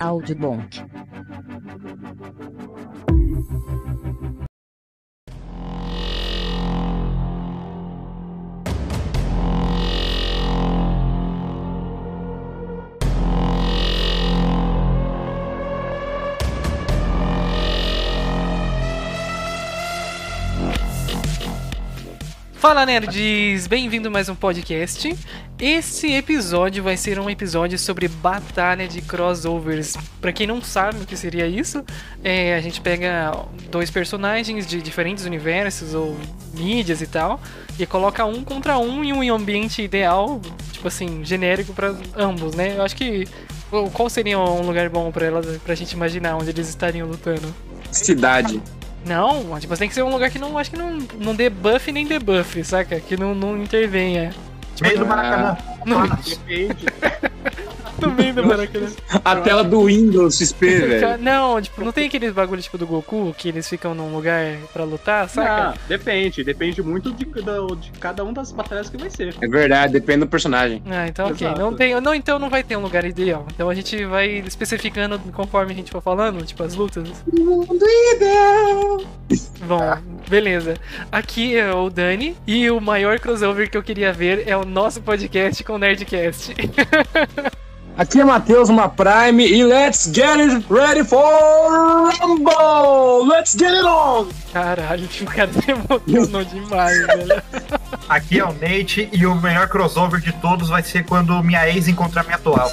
Audiobook. Fala nerds, bem-vindo mais um podcast. Esse episódio vai ser um episódio sobre batalha de crossovers. Pra quem não sabe o que seria isso, é, a gente pega dois personagens de diferentes universos ou mídias e tal e coloca um contra um em um ambiente ideal, tipo assim, genérico pra ambos, né? Eu acho que qual seria um lugar bom pra elas, pra gente imaginar onde eles estariam lutando? Cidade. Não, tipo, tem que ser um lugar que não acho que não, não dê buff nem debuff, saca? Que não, não intervenha. Meio do Maracanã. No, Depende. meio do Maracanã. A tela do Windows XP, velho. Não, tipo, não tem aqueles bagulho tipo do Goku que eles ficam num lugar pra lutar, saca? Não, depende. Depende muito de, da- de cada um das batalhas que vai ser. É verdade, depende do personagem. Ah, então ok. Exato. Não tem, não, então não vai ter um lugar ideal. Então a gente vai especificando conforme a gente for falando, tipo, as lutas. Mundo ideal. Bom, beleza. Aqui é o Dani e o maior crossover que eu queria ver é o nosso podcast com o Nerdcast. Aqui é Matheus, uma Prime, e let's get it ready for Rumble! Let's get it on! Caralho, o cara se emocionou demais, velho. Aqui é o Nate e o melhor crossover de todos vai ser quando minha ex encontrar minha atual.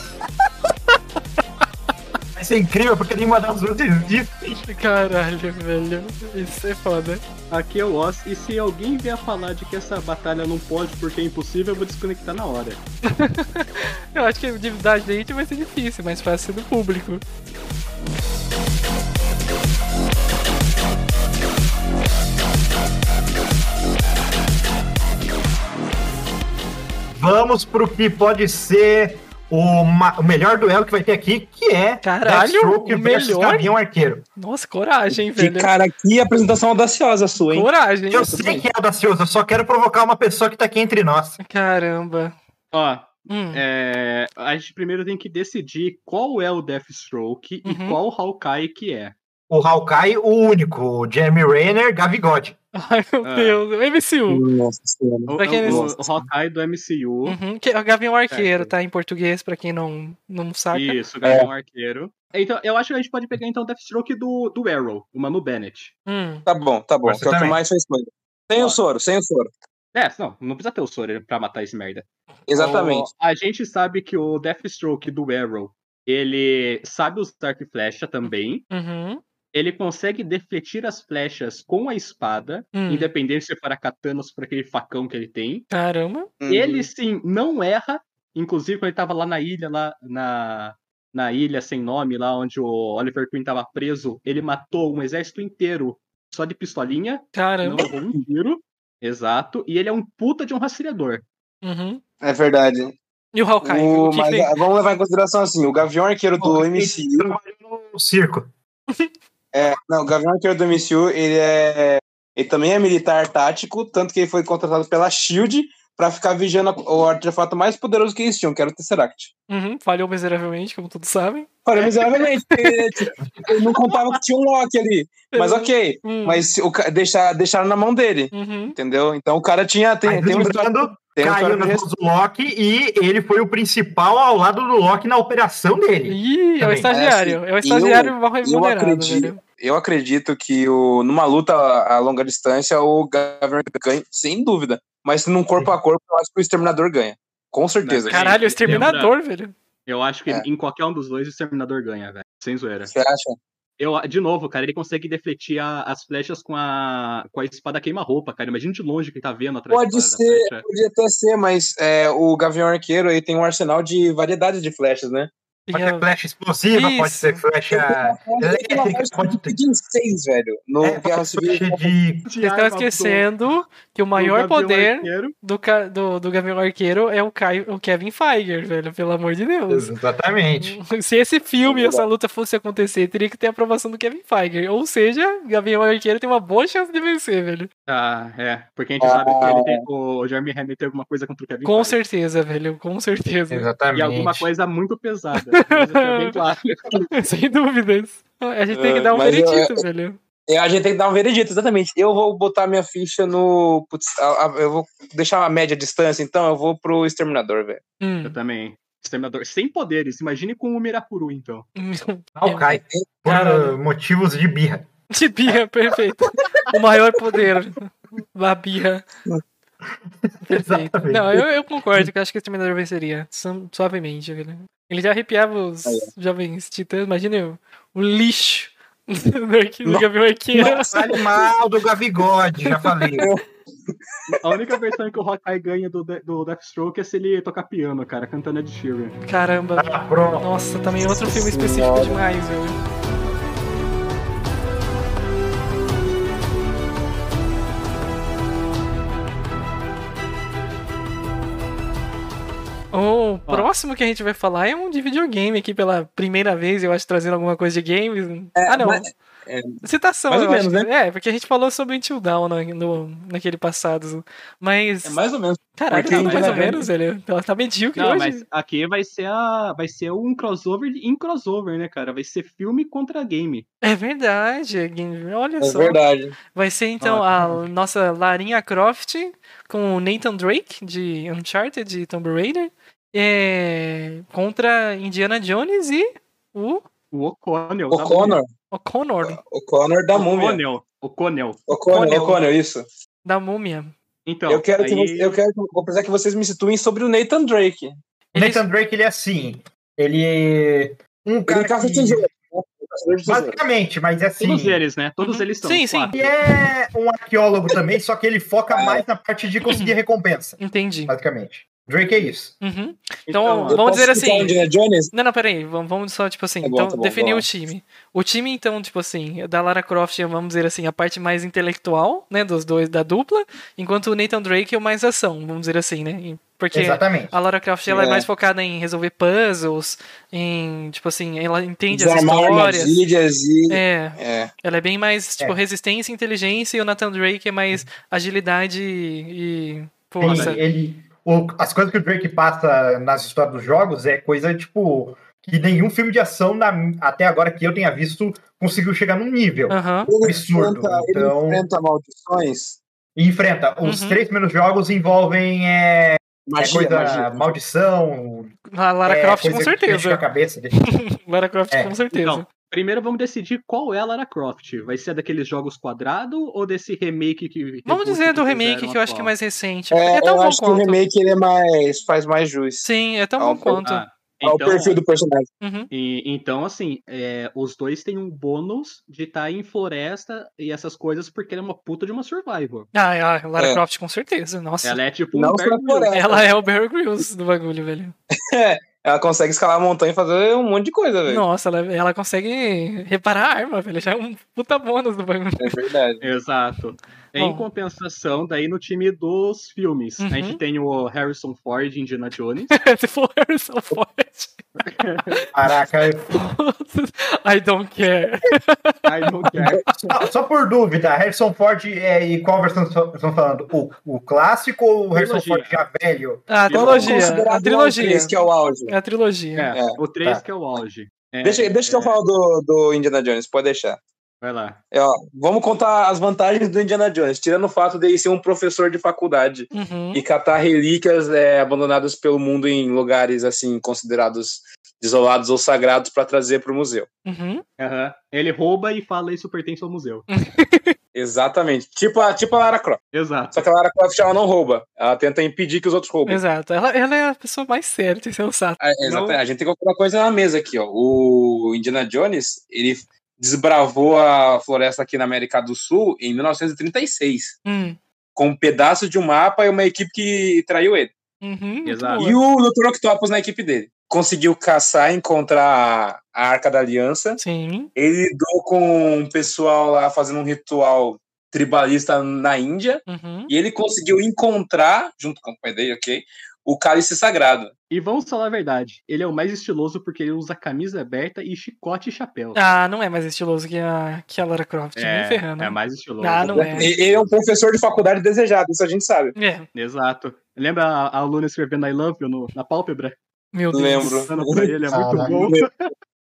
Vai ser incrível porque nenhuma das duas existe. Caralho, velho. Isso é foda. Aqui é o Oz, e se alguém vier falar de que essa batalha não pode porque é impossível, eu vou desconectar na hora. Eu acho que a da gente vai ser difícil, mas fácil do público. Vamos pro que pode ser o, o melhor duelo que vai ter aqui, que é Caralho, Deathstroke o versus melhor? Gavião Arqueiro. Nossa, coragem, Que velho. cara, que apresentação audaciosa sua, hein? Coragem. Eu sei que é audacioso, eu só quero provocar uma pessoa que tá aqui entre nós. Caramba. Ó, Hum. é, a gente primeiro tem que decidir qual é o Deathstroke Uhum. e qual Hawkeye que é. O Hawkeye, o único, o Jeremy Renner, Gavigode. Ai, meu Ah. Deus. MCU. Nossa senhora. Pra quem o- Hawkeye do MCU. Uhum. Que, o Gavião Arqueiro, Certo. tá? Em português, pra quem não, não saca. Isso, Gavião Arqueiro. Então, eu acho que a gente pode pegar então o Deathstroke do, do Arrow, o Manu Bennett. Hum. Tá bom, tá bom. Que é o que mais faz coisa. Sem Ó. o soro, sem o soro. É, não, não precisa ter o Sora pra matar esse merda. Exatamente. O- a gente sabe que o Deathstroke do Arrow, ele sabe usar arco e flecha também. Uhum. Ele consegue defletir as flechas com a espada, Hum. independente se for a katana ou se for aquele facão que ele tem. Caramba. Uhum. Ele sim não erra, inclusive quando ele tava lá na ilha, lá na, na ilha sem nome, lá onde o Oliver Queen tava preso, ele matou um exército inteiro só de pistolinha, não Caramba. levou um tiro. Exato, e ele é um puta de um rastreador. Uhum. É verdade. E o Hawkeye? O- o que mas que vamos levar em consideração assim: o Gavião Arqueiro do Ele MCU. trabalhou no circo. É, não, o Gavião Arqueiro do MCU, ele é. Ele também é militar tático, tanto que ele foi contratado pela Shield pra ficar vigiando o artefato mais poderoso que eles tinham, que era o Tesseract. Uhum. Falhou miseravelmente, como todos sabem. Olha, miseravelmente, porque, tipo, ele não contava que tinha um Loki ali. Mas ok, Hum. mas o, deixar, deixaram na mão dele, Uhum. entendeu? Então o cara tinha. Tem, Aí, tem, lembrando, tem caiu de mãos do Loki e ele foi o principal ao lado do Loki na operação dele. Ih, é o estagiário. É, É o assim, estagiário eu remunerado, acredito, velho. eu acredito que o, numa luta a, a longa distância o Gavião ganha, sem dúvida. Mas num corpo a corpo, eu acho que o Exterminador ganha. Com certeza. Cara, Caralho, o Lembra- exterminador, velho. Eu acho que É. em qualquer um dos dois o Exterminador ganha, velho. Sem zoeira. Você acha? Eu, de novo, cara, ele consegue defletir a- as flechas com a, com a espada queima-roupa, cara. Imagina de longe que ele tá vendo atrás Pode ser, pode até ser, mas é, o Gavião Arqueiro aí tem um arsenal de variedades de flechas, né? Pode ser flecha explosiva, pode Isso. ser flecha Ele tem uma elétrica, pode ter. de 6, velho. No É, Guerra pode ser Civil. flecha de. Vocês estão esquecendo que o maior poder do, do, do Gavião Arqueiro é o, Caio, o Kevin Feige, velho, pelo amor de Deus. Exatamente. Se esse filme e essa luta fosse acontecer, teria que ter a aprovação do Kevin Feige. Ou seja, Gavião Arqueiro tem uma boa chance de vencer, velho. Ah, é. Porque a gente sabe que ele tem, o Jeremy Renner tem alguma coisa contra o Kevin Com Feige. certeza, velho. Com certeza. Exatamente. E alguma coisa muito pesada. Claro. Sem dúvidas. A gente tem que É, dar um mas eu- veredito, velho. É, a gente tem que dar um veredito, exatamente. Eu vou botar minha ficha no. Putz, a- a- eu vou deixar a média distância, então eu vou pro Exterminador, velho. Hum. Eu também. Exterminador sem poderes. Imagine com o Mirakuru, então. Não cai. Por Caralho. uh, motivos de birra. De birra, perfeito. O maior poder. A birra. Perfeito. Não, eu, eu concordo que eu acho que o Exterminador venceria. su- Suavemente, velho. Ele já arrepiava os Aí, jovens titãs. Imagina o, o lixo do arqui- do Gavião Arqueiro. Fale mal do Gavigode, já falei. A única versão que o Hawkeye ganha do, De- do Deathstroke é se ele tocar piano, cara, cantando Ed Sheeran. Caramba. Ah, pronto. Nossa, também outro filme específico demais, velho. O próximo que a gente vai falar é um de videogame aqui pela primeira vez, eu acho, trazendo alguma coisa de games. ah, não. mas- é, Citação, mais ou acho. menos, que- É, porque a gente falou sobre Until Dawn no, no- naquele passado. Mas. É mais ou menos. Caralho, porque tá mais ou menos, velho. Ela tá medíocre Não, hoje. mas aqui vai ser a. Vai ser um crossover em crossover, né, cara? Vai ser filme contra game. É verdade. Olha É só. verdade. Vai ser então a nossa Larinha Croft com o Nathan Drake de Uncharted de Tomb Raider é, contra Indiana Jones e o O O'Connell. O da Connor. o Connor O Connor da múmia. O'Connell. O'Connell. O Connor, Connell. o Connor, isso. da múmia. Então, eu quero que aí- você- eu quero que- vou precisar que vocês me situem sobre o Nathan Drake. O Ele- Nathan Drake, ele é assim. Ele. Um cara. Ele caça que- tesouro. né? Caçador de tesouro. Basicamente, mas é assim. Todos eles, né? Todos Uhum. eles são. Sim, sim. Ele é um arqueólogo também, só que ele foca É. mais na parte de conseguir recompensa, Entendi. basicamente. Drake é isso. Uhum. Então, Então, vamos dizer assim- Jones? Não, não, peraí. Vamos, vamos só, tipo assim, Tá bom, então, tá bom, definir lá. o time. O time, então, tipo assim, da Lara Croft é, vamos dizer assim, a parte mais intelectual, né, dos dois, da dupla, enquanto o Nathan Drake é o mais ação, vamos dizer assim, né? Porque Exatamente. a Lara Croft, ela é. É. mais focada em resolver puzzles, em, tipo assim, ela entende as histórias. e... É, É. ela é bem mais, tipo, É. resistência e inteligência, e o Nathan Drake é mais agilidade e Ele, força. ele- o- as coisas que o Drake passa nas histórias dos jogos é coisa, tipo, que nenhum filme de ação, na- até agora que eu tenha visto, conseguiu chegar num nível. Ele Absurdo, enfrenta, então- ele enfrenta maldições. E enfrenta. Os Uhum. três primeiros jogos envolvem é, é Magia, coisa, magia. maldição. A Lara é, Croft, com certeza. a cabeça dele. Lara Croft, É. com certeza. Então, primeiro vamos decidir qual é a Lara Croft. Vai ser daqueles jogos quadrado ou desse remake que. Vamos dizer do remake que eu acho que é atual? mais recente. É, É, tão eu bom acho que o quanto. remake ele é mais, faz mais jus Sim, é tão Ah, bom quanto. Ah, ao então, perfil do personagem. Uhum. e- então, assim, é, os dois têm um bônus de estar em floresta e essas coisas, porque ela é uma puta de uma survival. Ah, a Lara É. Croft, com certeza. Nossa. Ela é tipo Não um Bear. Ela é o Bear Grylls do bagulho, velho. Ela consegue escalar a montanha e fazer um monte de coisa, velho. Nossa, ela, ela consegue reparar a arma, velho. Já é um puta bônus do bagulho. É verdade. Exato. Bom. Em compensação, daí no time dos filmes, Uhum. a gente tem o Harrison Ford em Indiana Jones. Se for Harrison Ford. Caraca, I don't care. I don't care. só, só por dúvida, Harrison Ford é, e qual versão estão falando? O, o clássico ou o Harrison. Ford já velho? A Vamos trilogia. A trilogia. o três, que é o auge. É a trilogia. É, É, o 3 tá. que é o auge. É, Deixa, deixa que eu é, falo do, do Indiana Jones, pode deixar. Vai lá. É, ó, vamos contar as vantagens do Indiana Jones, tirando o fato de ele ser um professor de faculdade Uhum. e catar relíquias é, abandonadas pelo mundo em lugares assim considerados desolados ou sagrados para trazer para o museu. Uhum. Aham. Ele rouba e fala isso pertence ao museu. Exatamente. Tipo a, tipo a Lara Croft. Exato. Só que a Lara Croft ela não rouba. Ela tenta impedir que os outros roubem. Exato. Ela, ela é a pessoa mais certa e sensata. É, exatamente. A gente tem que colocar uma coisa na mesa aqui, ó. O Indiana Jones, ele desbravou a floresta aqui na América do Sul em 1936, Hum. com um pedaço de um mapa e uma equipe que traiu ele. Uhum. E o Dr. Octopus na equipe dele. Conseguiu caçar e encontrar a Arca da Aliança. Sim. Ele lidou com um pessoal lá fazendo um ritual tribalista na Índia. Uhum. E ele conseguiu encontrar, junto com o pai dele, ok? O cálice sagrado. E vamos falar a verdade. Ele é o mais estiloso porque ele usa camisa aberta e chicote e chapéu. Ah, não é mais estiloso que a, que a Lara Croft. nem ferrando. é mais estiloso. Ah, não é. Ele é um professor de faculdade desejado, isso a gente sabe. É. Exato. Lembra a, a aluna escrevendo I love you no- na pálpebra? Meu Deus. Lembro. Ele, é muito Caralho. bom.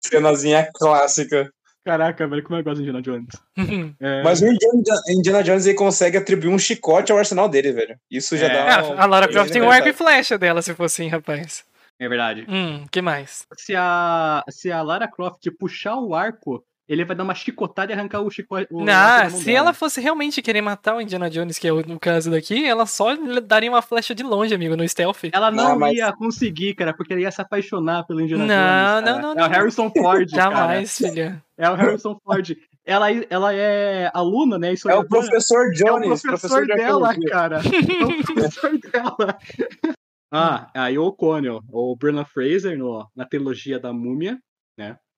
Cenazinha clássica. Caraca, velho, como eu gosto de Indiana Jones. É, Mas o Indiana, Indiana Jones ele consegue atribuir um chicote ao arsenal dele, velho. Isso já É. dá. Ah, a Lara Croft tem um arco e flecha dela, se fosse assim, rapaz. é verdade. Hum, que mais? Se a, se a Lara Croft puxar o arco, ele vai dar uma chicotada e arrancar o chicote. o Não, se dela. ela fosse realmente querer matar o Indiana Jones, que é o caso daqui, ela só lhe daria uma flecha de longe, amigo, no stealth. Ela não Ah, mas- ia conseguir, cara, porque ela ia se apaixonar pelo Indiana Não, Jones. cara. não, não, É o não. Harrison Ford, cara. Jamais, filha. É o Harrison Ford. Ela, ela é aluna, né? É o historiadora. professor É o Jones, professor, de dela, cara. É o professor dela. Ah, aí o O'Connell, o Brennan Fraser no, na trilogia da Múmia.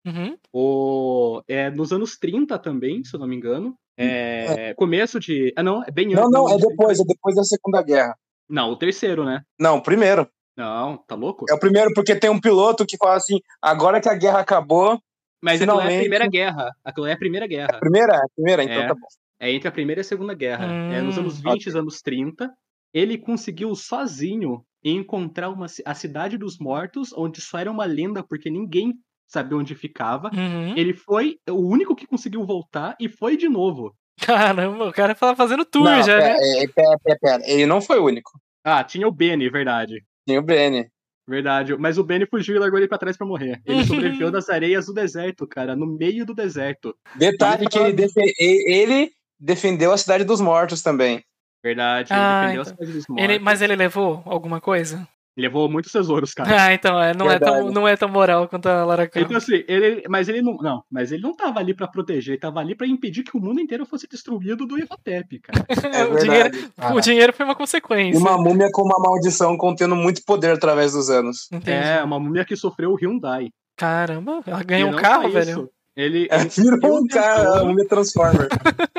Uhum. O, é nos anos 30 também, se eu não me engano. É, Começo de. Ah, não, é bem Não, antes. não, é anos 30. depois, é depois da Segunda Guerra. Não, o terceiro, né? Não, primeiro. Não, tá louco? É o primeiro porque tem um piloto que fala assim: agora que a guerra acabou. Mas aquilo é a finalmente- Primeira Guerra. Aquilo é a Primeira Guerra. Primeira? É a primeira, então É. tá bom. É entre a Primeira e a Segunda Guerra. É nos Hum, anos 20 e anos 30. Ele conseguiu sozinho encontrar uma, a Cidade dos Mortos, onde só era uma lenda, porque ninguém sabia onde ficava. Uhum. Ele foi o único que conseguiu voltar e foi de novo. Caramba, o cara tá fazendo tour Não, já, pera, né? é, pera, pera, pera. Ele não foi o único. Ah, tinha o Benny, verdade. Tinha o Benny. Verdade. Mas o Benny fugiu e largou ele pra trás pra morrer. Ele sobreviveu das areias do deserto, cara, no meio do deserto. Detalhe que ele, defe- ele defendeu a Cidade dos Mortos também. Verdade. Ele Ah, defendeu a então. cidade dos mortos. Ele, mas ele levou alguma coisa? Levou muitos tesouros, cara. Ah, então, é, não, é tão, não é tão moral quanto a Lara Croft. Então assim, ele, mas ele não, não, mas ele não tava ali pra proteger, ele tava ali pra impedir que o mundo inteiro fosse destruído do Imhotep, cara. É o, dinheiro, verdade. Ah, o dinheiro foi uma consequência. E uma múmia com uma maldição contendo muito poder através dos anos. Entendi. É, uma múmia que sofreu o Hyundai. Caramba, ela ganhou um carro, velho. isso, Ele, É, ele virou um cara, múmia Transformer.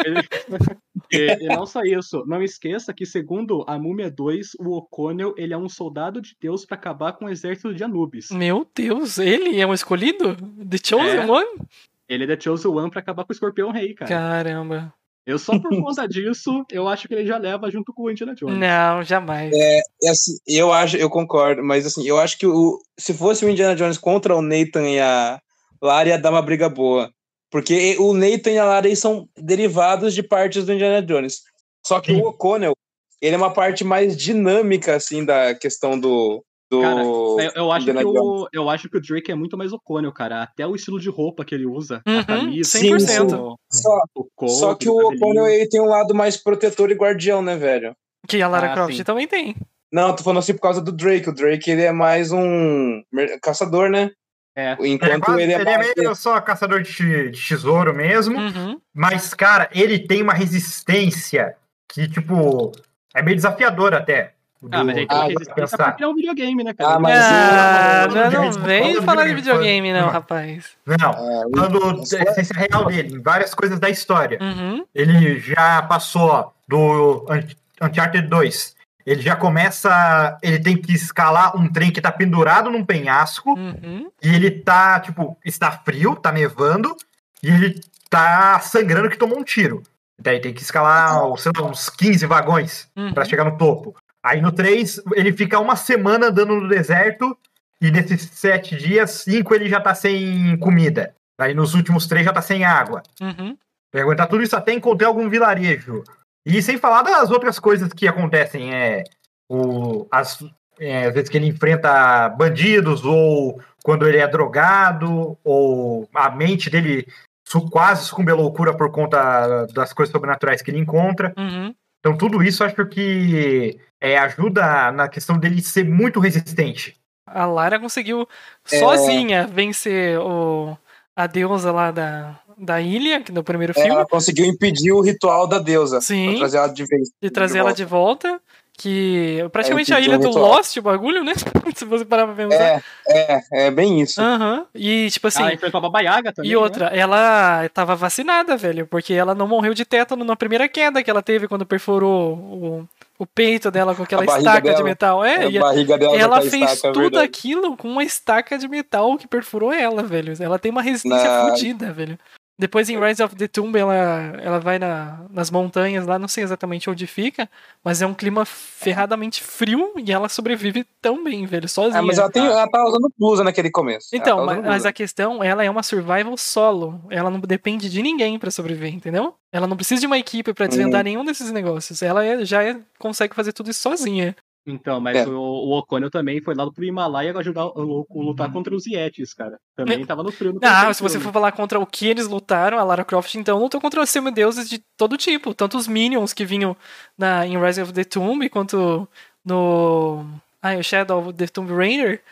ele- e, e não só isso, não esqueça que segundo a Múmia 2, o O'Connell, ele é um soldado de Deus pra acabar com o exército de Anubis. Meu Deus, ele é um escolhido? The Chosen É. One? Ele é The Chosen One pra acabar com o Escorpião Rei, cara. Caramba. Eu só por conta disso, eu acho que ele já leva junto com o Indiana Jones. Não, jamais. É assim, eu acho, eu concordo, mas assim, eu acho que o, se fosse o Indiana Jones contra o Nathan e a Lara, ia dar uma briga boa. Porque o Nathan e a Lara são derivados de partes do Indiana Jones. Só que Sim. o O'Connell, ele é uma parte mais dinâmica, assim, da questão do. do Cara, Eu, eu acho Indiana que Jones. o, eu acho que o Drake é muito mais O'Connell, cara. Até o estilo de roupa que ele usa, Uhum, a camisa, 100%. o, Só, o couro, só que o. O'Connell ele tem um lado mais protetor e guardião, né, velho? Que a Lara Ah, Croft sim. também tem. Não, tô falando assim por causa do Drake. O Drake ele é mais um caçador, né? É. Ele é, Enquanto ele é ele é meio só caçador de, de tesouro mesmo. Uhum. Mas, cara, ele tem uma resistência que, tipo, é meio desafiador até. Ah, mas aí tem Ah, eu resistência pensar. porque é um videogame, né, cara? Ah, mas Ah, o- não, não vem falar de videogame, não, o- rapaz. Não, É, falando da essência real dele, em várias coisas da história. Uhum. Ele já passou do Un- Uncharted 2. Ele já começa. Ele tem que escalar um trem que tá pendurado num penhasco. Uhum. E ele tá, tipo, está frio, tá nevando. E ele tá sangrando que tomou um tiro. Daí tem que escalar, sei lá, uns 15 vagões Uhum. pra chegar no topo. Aí no 3, ele fica uma semana andando no deserto. E nesses sete dias, cinco ele já tá sem comida. Aí nos últimos três já tá sem água. Uhum. Pra aguentar tudo isso até encontrar algum vilarejo. E sem falar das outras coisas que acontecem, é. O, as, é, às vezes que ele enfrenta bandidos, ou quando ele é drogado, ou a mente dele su- quase sucumbe à loucura por conta das coisas sobrenaturais que ele encontra. Uhum. Então tudo isso acho que é, ajuda na questão dele ser muito resistente. A Lara conseguiu É. sozinha vencer o, a deusa lá da, da ilha, que no primeiro É, filme, ela conseguiu impedir o ritual da deusa. Sim. Pra trazer ela de vez. e trazer ela de volta. Que praticamente É, a ilha do ritual. Lost, o bagulho, né? Se você parar pra pensar. É, é, é bem isso. Aham. E tipo assim. Ela enfrentou a Baba Yaga também. E outra, ela tava vacinada, velho, porque ela não morreu de tétano na primeira queda que ela teve quando perfurou o, o peito dela com aquela A estaca de dela. metal. É, a e barriga dela ela tá fez estaca, é tudo verdade. aquilo com uma estaca de metal que perfurou ela, velho. Ela tem uma resistência Na- fodida, velho. Depois em Rise of the Tomb ela, ela vai na, nas montanhas lá, não sei exatamente onde fica, mas é um clima ferradamente frio e ela sobrevive tão bem, velho, sozinha. Ah, mas ela, tem, ela tá usando blusa naquele começo. Então, tá mas, a questão, ela é uma survival solo. Ela não depende de ninguém pra sobreviver, entendeu? Ela não precisa de uma equipe pra desvendar nenhum desses negócios. Ela é- já é- consegue fazer tudo isso sozinha. Então, mas É. o, o Oconio também foi lá pro Himalaia ajudar o, o- lutar contra os Yetis, cara. Também tava no frio no Ah, se você for falar contra o que eles lutaram, a Lara Croft então lutou contra os semideuses de todo tipo. Tanto os Minions que vinham na, em Rise of the Tomb, quanto no. Ah, o Shadow of the Tomb Raider.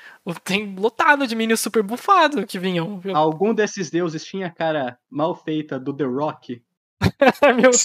Tem lotado de Minions super bufado que vinham. Algum desses deuses tinha a cara mal feita do The Rock? Ai, meu Deus.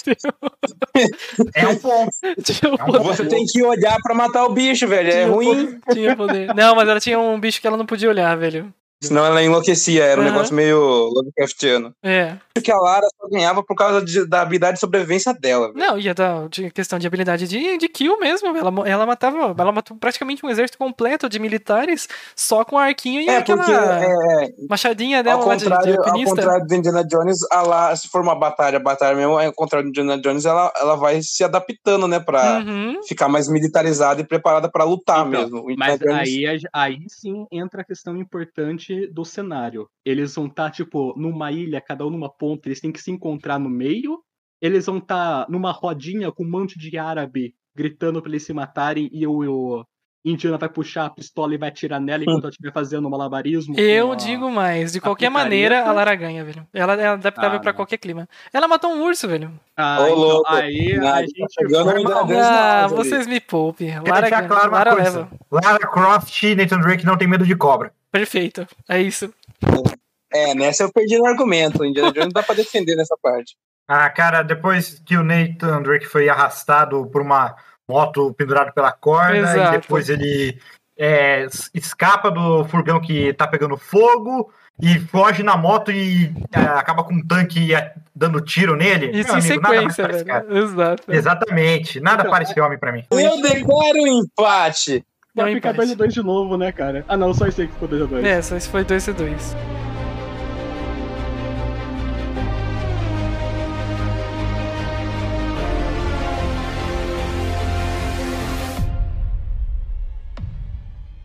É um ponto. Tinha o É um poder- Você tem que olhar pra matar o bicho, velho. É tinha o ruim. poder- Tinha poder. Não, mas ela tinha um bicho que ela não podia olhar, velho. Senão ela enlouquecia. Era um Aham. negócio meio Lovecraftiano. É. Porque a Lara só ganhava por causa de- da habilidade de sobrevivência dela. Não, ia dar de questão de habilidade de, de kill mesmo. Ela, ela matava. Ela matou praticamente um exército completo de militares só com a arquinho e É, aquela porque é, machadinha ao, dela lá de, de contrário, ao alpinista. contrário do Indiana Jones, a Lara, se for uma batalha, batalha mesmo, ao contrário do Indiana Jones, ela, ela vai se adaptando, né, pra Uhum. ficar mais militarizada e preparada pra lutar Então, mesmo. O Indiana Mas Jones- aí, a- aí sim entra a questão importante do cenário. Eles vão estar, tipo, numa ilha, cada um numa ponta, eles têm que se encontrar no meio. Eles vão estar numa rodinha com um monte de árabe gritando pra eles se matarem e o, o Indiana vai puxar a pistola e vai atirar nela enquanto ela estiver fazendo malabarismo. com Eu a- digo mais, de qualquer picareta. maneira, a Lara ganha, velho. Ela é adaptável Ah, pra não. qualquer clima. Ela matou um urso, velho. Ah, Ô, então, louco. aí Nada, a tá gente na Ah, ali. vocês me poupem. Lara, ganha. claro Lara leva. Lara Croft e Nathan Drake não tem medo de cobra. Perfeito. É isso. É, nessa eu perdi no argumento. O Indiana Jones não dá pra defender nessa parte. Ah, cara, depois que o Nathan Drake foi arrastado por uma moto pendurado pela corda Exato. e depois ele é, escapa do furgão que tá pegando fogo e foge na moto e é, acaba com um tanque é, dando tiro nele. Isso Meu em amigo, nada mais sequência, parece, velho. cara. Exato. Exatamente. Nada Então, parece homem pra mim. Eu declaro empate. Vai ficar empate. 2x2 de novo, né, cara? Ah, não, só esse aí que ficou 2x2. É, só esse foi 2C2.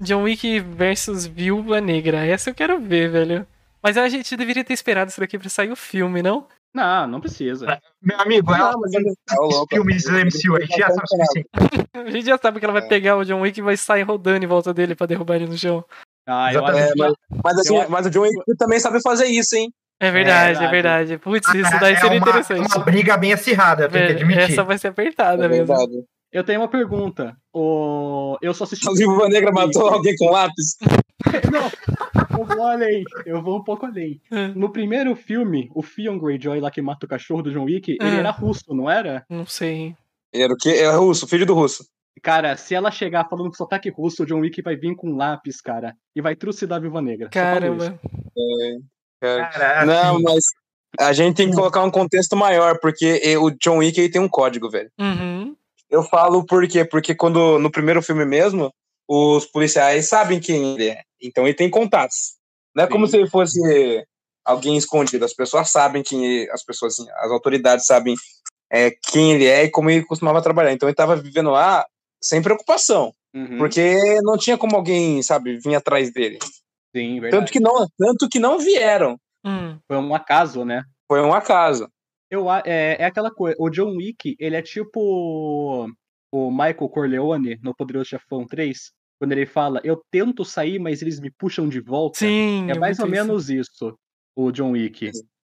John Wick versus Viúva Negra. Essa eu quero ver, velho. Mas a gente deveria ter esperado isso daqui pra sair o filme, não? Não, não precisa. Meu amigo, é Não, os Ô, louco. filmes do MCU, a gente já sabe o suficiente. A gente já sabe que ela vai É. pegar o John Wick e vai sair rodando em volta dele pra derrubar ele no chão. Ah, eu Exatamente. acho É, que mas, mas, assim, Eu- mas o John Wick também sabe fazer isso, hein? É verdade, é verdade. verdade. Putz, isso daí é seria uma, interessante. uma briga bem acirrada, tenho que Velho, admitir. essa vai ser apertada É mesmo. verdade. Eu tenho uma pergunta. O... Eu só assisti. A Viúva Negra matou alguém com lápis. Não, eu vou além. Eu vou um pouco além. Hum. No primeiro filme, o Theon Greyjoy lá que mata o cachorro do John Wick, Hum. ele era russo, não era? Não sei. Era o quê? É russo, filho do russo. Cara, se ela chegar falando com sotaque russo, o John Wick vai vir com um lápis, cara, e vai trucidar a Viúva Negra. Caramba. isso. Cara. Cara, Não, mas a gente tem que colocar um contexto maior, porque o John Wick ele tem um código, velho. Uhum. Eu falo por quê? Porque quando no primeiro filme mesmo, os policiais sabem quem ele é. Então ele tem contatos. Não é como Sim. se ele fosse alguém escondido. As pessoas sabem quem ele, as pessoas, assim, as autoridades sabem é, quem ele é e como ele costumava trabalhar. Então ele estava vivendo lá sem preocupação, Uhum, porque não tinha como alguém, sabe, vir atrás dele. Sim, verdade. Tanto que não, tanto que não vieram. Hum. Foi um acaso, né? Foi um acaso. Eu, é, é aquela coisa. O John Wick, ele é tipo o Michael Corleone no Poderoso Chefão 3, quando ele fala: Eu tento sair, mas eles me puxam de volta. Sim. É mais ou isso. menos isso, o John Wick.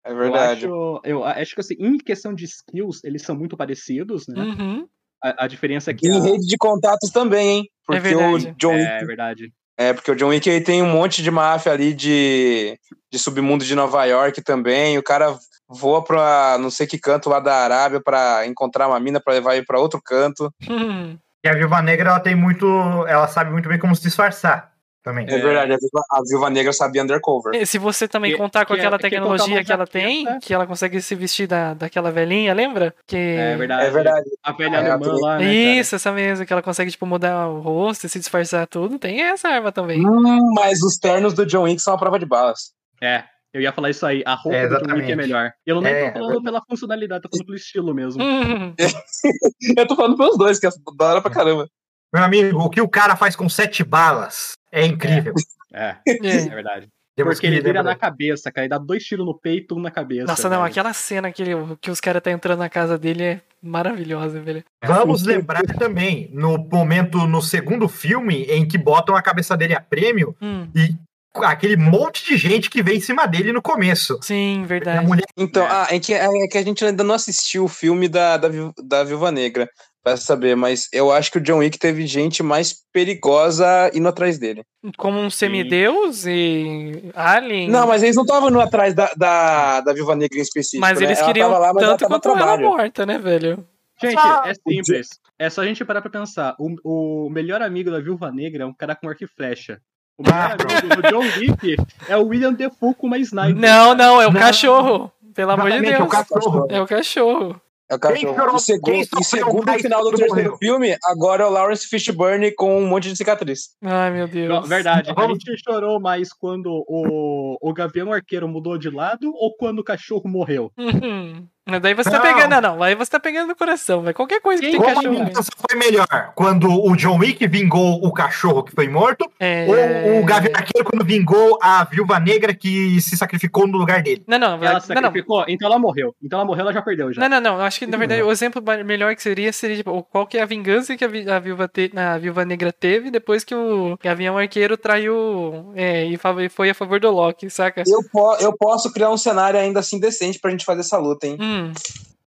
É verdade. Eu acho, eu acho que assim, em questão de skills, eles são muito parecidos, né? Uhum. A, a diferença é que. E em a- rede de contatos também, hein? Porque o verdade. John Wick É verdade. É, porque o John Wick ele tem um monte de máfia ali de, de submundo de Nova York também. O cara voa pra não sei que canto lá da Arábia pra encontrar uma mina pra levar ele pra outro canto. Hum. E a Viúva Negra, ela tem muito. Ela sabe muito bem como se disfarçar também. É, verdade, a Viúva, a Viúva Negra sabia undercover. E Se você também Que- contar com que é- aquela que tecnologia que ela tem, jaqueta. que ela consegue se vestir da, daquela velhinha, lembra? Que... É verdade. É verdade. A velha É, alemã lá, né? cara? Isso, essa mesmo, que ela consegue, tipo, mudar o rosto e se disfarçar tudo. Tem essa arma também. Hum, mas os ternos do John Wick são a prova de balas. É. Eu ia falar isso aí. A roupa É, do John Wick é melhor. Eu não É, tô falando pela funcionalidade, tô falando pelo estilo mesmo. Eu tô falando pelos dois, que é da hora pra caramba. Meu amigo, o que o cara faz com sete balas é incrível. É, é é. verdade. Temos Porque ele vira na cabeça, cara. Ele dá dois tiros no peito, um na cabeça. Nossa, não, velho. aquela cena que, ele- que os caras tá entrando na casa dele é maravilhosa, velho. Vamos lembrar também, no momento, no segundo filme, em que botam a cabeça dele a prêmio Hum, e aquele monte de gente que vem em cima dele no começo. sim, A verdade. mulher Então, É. ah, é que, é que a gente ainda não assistiu o filme da, da, da Viúva Negra, pra saber, mas eu acho que o John Wick teve gente mais perigosa indo atrás dele. Como um semideus e alien. Não, mas eles não estavam indo atrás da, da, da Viúva Negra em específico. Mas né? eles Ela queriam lá, mas tanto quanto ela morta, né, velho? Gente, Só- é simples. É só a gente parar pra pensar. O, o melhor amigo da Viúva Negra é um cara com arco e flecha. O melhor amigo do John Wick é o William Defoe com uma sniper. Não, não, é o Não. cachorro. Pelo amor de Deus. o cachorro. É o cachorro. É o Quem cachorro. chorou- E segundo, quem e segundo o final do terceiro morreu? filme, agora é o Lawrence Fishburne com um monte de cicatriz. Ai, meu Não, Deus. verdade. A Vamos- gente chorou mais quando o, o Gavião Arqueiro mudou de lado ou quando o cachorro morreu? Uhum. Mas daí você tá Não. pegando. Não, não. Aí você tá pegando no coração, velho. Qualquer coisa que tem Como a cachorro. né? vingança foi melhor? Quando o John Wick vingou o cachorro que foi morto? É... Ou o Gavião Arqueiro quando vingou a viúva negra que se sacrificou no lugar dele? Não, não, Ela não, se não. sacrificou, então ela morreu. Então ela morreu, ela já perdeu já. Não, não, não. Acho que, na Sim, verdade, não. o exemplo melhor que seria seria, tipo, qual que é a vingança que a, vi- a viúva, te- a viúva negra teve depois que o Gavião Arqueiro traiu é, e e foi a favor do Loki, saca? Eu, po eu posso criar um cenário ainda assim decente pra gente fazer essa luta, hein? Hum,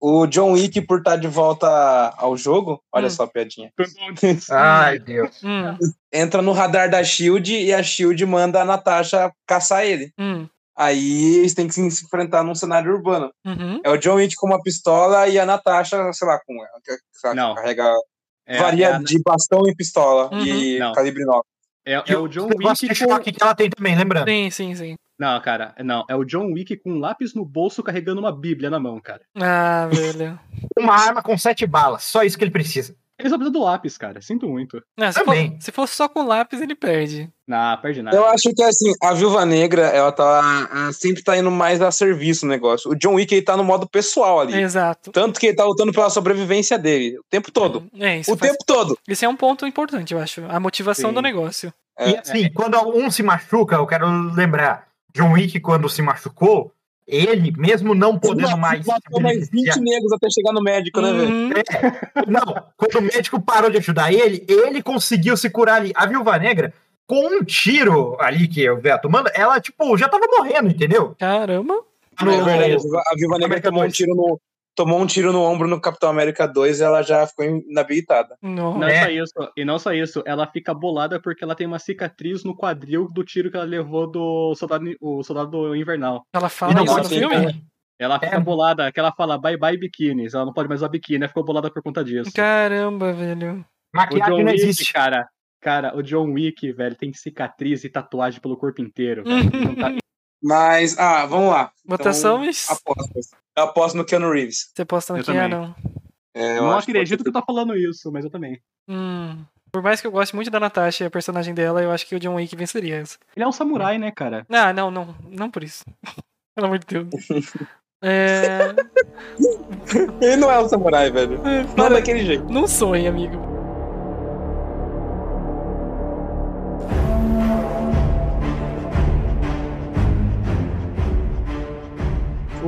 O John Wick, por estar de volta ao jogo, olha Hum. só a piadinha, Ai, Deus. hum, entra no radar da SHIELD e a SHIELD manda a Natasha caçar ele. hum, Aí eles têm que se enfrentar num cenário urbano. uhum. É o John Wick com uma pistola e a Natasha, sei lá, com lá, Não. carrega É, varia é a- de bastão e pistola Uhum. e Não. calibre 9. é, é o John Wick de com... que ela tem também, lembrando. Sim, sim, sim. Não, cara, não. É o John Wick com um lápis no bolso carregando uma bíblia na mão, cara. Ah, velho. Uma arma com sete balas, só isso que ele precisa. Ele só precisa do lápis, cara. Sinto muito. Não, se, for, Também. se fosse só com lápis, ele perde. Não, perde nada. Eu acho que assim, a Viúva Negra, ela tá sempre tá indo mais a serviço no negócio. O John Wick ele tá no modo pessoal ali. Exato. Tanto que ele tá lutando pela sobrevivência dele o tempo todo. É, isso O faz- tempo todo. Esse é um ponto importante, eu acho. A motivação Sim. do negócio. É. E assim, quando um se machuca, eu quero lembrar, John Wick, quando se machucou, ele, mesmo não podendo mais. Matou mais 20 negros até chegar no médico, né, velho? Uhum. Não, quando o médico parou de ajudar ele, ele conseguiu se curar ali. A viúva negra, com um tiro ali que o Veto manda, ela, tipo, já tava morrendo, entendeu? Caramba. É verdade, a No- Viúva- a Viúva Negra tomou um 2. tiro no. Tomou um tiro no ombro no Capitão América 2 e ela já ficou inabilitada. Nossa. Não É. só isso, e não só isso, ela fica bolada porque ela tem uma cicatriz no quadril do tiro que ela levou do soldado, o soldado invernal. Ela fala não isso no filme? Ela É. fica bolada, que ela fala bye bye biquínis. Ela não pode mais usar biquíni, ela ficou bolada por conta disso. Caramba, velho. O Maquiagem John não Wick, existe. cara. Cara, o John Wick, velho, tem cicatriz e tatuagem pelo corpo inteiro. Velho. Não tá- Mas, ah, vamos lá. Votações? Apostas. Eu aposto no Keanu Reeves. Você posta no Eu não. É, eu não que acredito que tá falando isso, mas eu também. Hum. Por mais que eu goste muito da Natasha e a personagem dela, eu acho que o John Wick venceria essa. Ele é um samurai, né, cara? Ah, não, não. Não por isso. Pelo amor de Deus. É. Ele não é um samurai, velho. é, Não é daquele jeito. Não sonhe, amigo.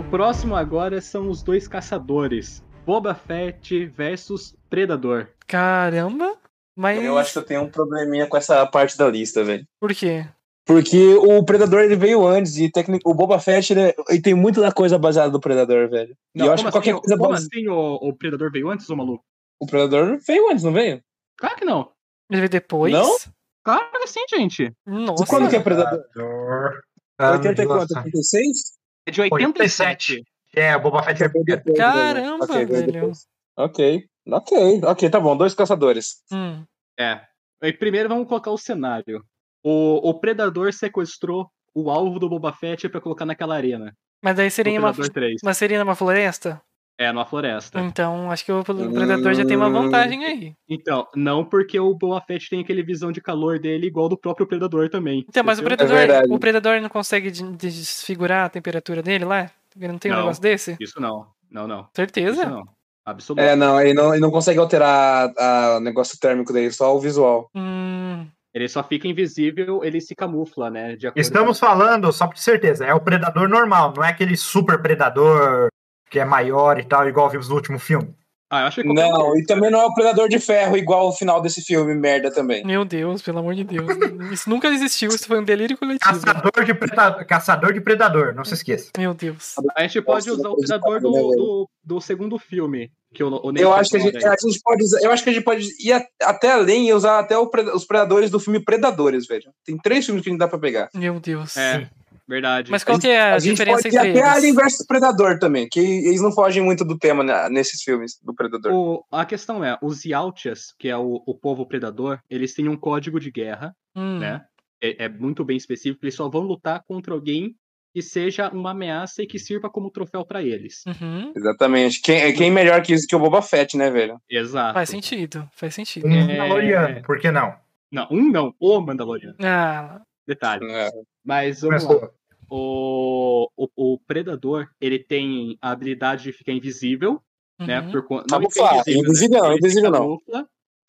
O próximo agora são os dois caçadores. Boba Fett versus Predador. Caramba. Mas. Eu acho que eu tenho um probleminha com essa parte da lista, velho. Por quê? Porque o Predador ele veio antes e técnico, o Boba Fett ele, ele tem muito da coisa baseada do Predador, velho. E Não, eu acho que qualquer assim, coisa como base... assim o, o Predador veio antes, ô maluco? O Predador veio antes, não veio? Claro que não. Ele veio depois? Não? Claro que sim, gente. Nossa. Quando que é Predador? Ah, 80 e quanto? nossa. 86? É de 87. É, o Boba Fett é depois, Caramba, Ok, veio velho. Ok, ok, ok, tá bom. Dois caçadores. Hum. É. E primeiro vamos colocar o cenário. O, o Predador sequestrou o alvo do Boba Fett pra colocar naquela arena. Mas daí O seria uma. Predador 3. Mas seria numa floresta? É, numa floresta. Então, acho que o Predador já tem uma Hum. vantagem aí. Então, não porque o Boba Fett tem aquele visão de calor dele igual do próprio Predador também. Então, mas o? Predador, verdade. o Predador não consegue de- desfigurar a temperatura dele lá? Ele não tem um Não. negócio desse? Isso não. Não, não. Isso Certeza? não. Absoluto. É, não, ele não, ele não consegue alterar a- o negócio térmico dele, só o visual. Hum, Ele só fica invisível, ele se camufla, né? Estamos falando, só ter certeza, é o predador normal, não é aquele super predador que é maior e tal, igual vimos no último filme. Ah, eu acho que Não, e também não é o Predador de Ferro, igual o final desse filme, merda também. meu Deus, pelo amor de Deus. Isso nunca existiu, isso foi um delírio coletivo. Caçador de, predador, caçador de predador, não se esqueça. Meu Deus. A gente pode Nossa, usar o Predador do, né, velho? do, do segundo filme. Que o, o Eu Nathan acho que a gente, a gente pode usar- eu acho que a gente pode ir a- até além e usar até o os predadores do filme Predadores, velho. Tem três filmes que a gente dá pra pegar. Meu Deus. É, verdade. Mas qual que é a, A gente diferença entre até Alien eles? vs Predador também, que eles não fogem muito do tema né, nesses filmes do Predador. O- a questão é, os Yautias, que é o, o povo predador, eles têm um código de guerra, Hum, né? É, é muito bem específico. Eles só vão lutar contra alguém que seja uma ameaça e que sirva como troféu pra eles. uhum. Exatamente. Quem, quem melhor que isso que o Boba Fett, né, velho? Exato. Faz sentido, faz sentido. Um É. Mandaloriano, por que não? Não, um não, o Mandaloriano. Ah, Detalhe. É. Mas vamos lá. O, o, o Predador, ele tem a habilidade de ficar invisível, né? uhum. Por, con- Camuflar, invisível não, Ele se invisível não.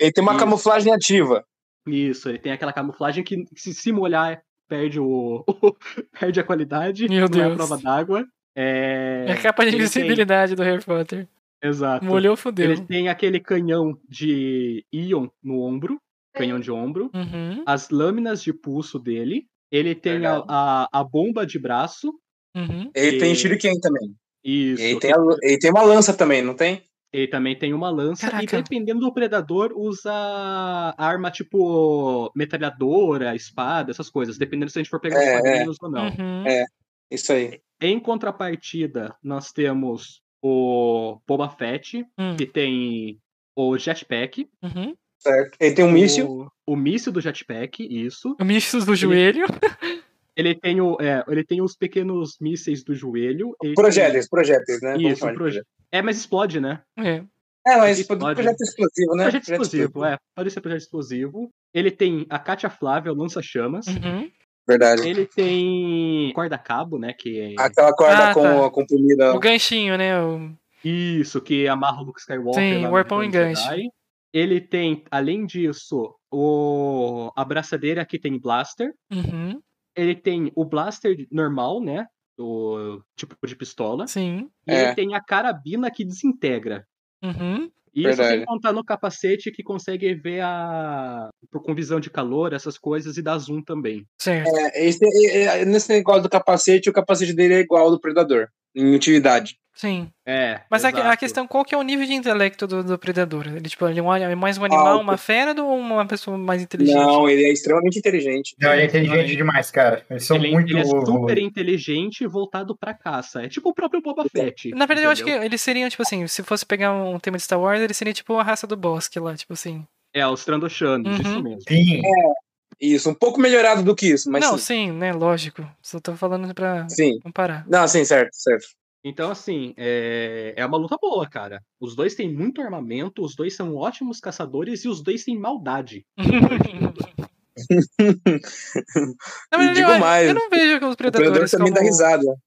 Ele tem uma Isso. camuflagem ativa. Isso, ele tem aquela camuflagem que se, se molhar perde o perde a qualidade, Meu não é Deus. a prova d'água. É, É a capa de ele tem- invisibilidade do Harry Potter. Exato. Molhou, fodeu. Ele tem aquele canhão de íon no ombro, canhão de ombro, Uhum, as lâminas de pulso dele, ele tem a, a, a bomba de braço, uhum. Ele E- tem Shuriken também. isso. E ele tem, a- ele tem uma lança também, não tem? Ele também tem uma lança Caraca. e dependendo do predador usa arma tipo metralhadora, espada, essas coisas, dependendo se a gente for pegar É, os quadrinhos ou não. Uhum. É. Isso aí. Em contrapartida, nós temos o Boba Fett, Hum. que tem o jetpack, Uhum. Certo. Ele tem um míssil. o, o míssil do jetpack, isso. O mísseis do joelho. Ele tem o, é, ele tem os pequenos mísseis do joelho. ele Projéteis, projéteis, né? tem- Isso, proje... é, mas explode, né? É. É, mas Explode. projeto explosivo, né? Projeto explosivo, é. Pode ser projeto explosivo. Ele tem a Katia Flávia, o lança-chamas. Uhum. Verdade. Ele tem corda-cabo, né? Que é Aquela corda Ah, com, tá. comprimida. O ganchinho, né? O... isso, que amarra o Luke Skywalker. Sim, lá o arpão e gancho. Jedi. Ele tem, além disso, o... a braçadeira que tem blaster. Uhum. Ele tem o blaster normal, né? O tipo de pistola. Sim. E É. ele tem a carabina que desintegra. Uhum. Isso sem Verdade. contar no capacete que consegue ver a. com visão de calor, essas coisas, e dá zoom também. Certo. É, esse, é, é, nesse negócio do capacete, o capacete dele é igual ao do Predador, em utilidade. Sim. É. Mas a, a questão, qual que é o nível de intelecto do, do predador? Ele, tipo, ele é um- é mais um animal, Alto. uma fera ou uma pessoa mais inteligente? Não, ele é extremamente inteligente. Não, ele é inteligente demais, cara. Eles são ele, muito. ele é super inteligente e voltado pra caça. É tipo o próprio Boba Fett. Na verdade, eu acho que entendeu? eles seriam, tipo assim, se fosse pegar um tema de Star Wars, eles seriam tipo a raça do bosque lá, tipo assim. É, os Trandoshanos, Uhum. isso mesmo. Sim. Isso, um pouco melhorado do que isso, mas não, sim. sim, né? Lógico. Só tô falando pra Sim. comparar. Não, sim, certo, certo. Então, assim, é... é uma luta boa, cara. Os dois têm muito armamento, os dois são ótimos caçadores e os dois têm maldade. Na verdade, digo eu, mais, eu não vejo os predadores como.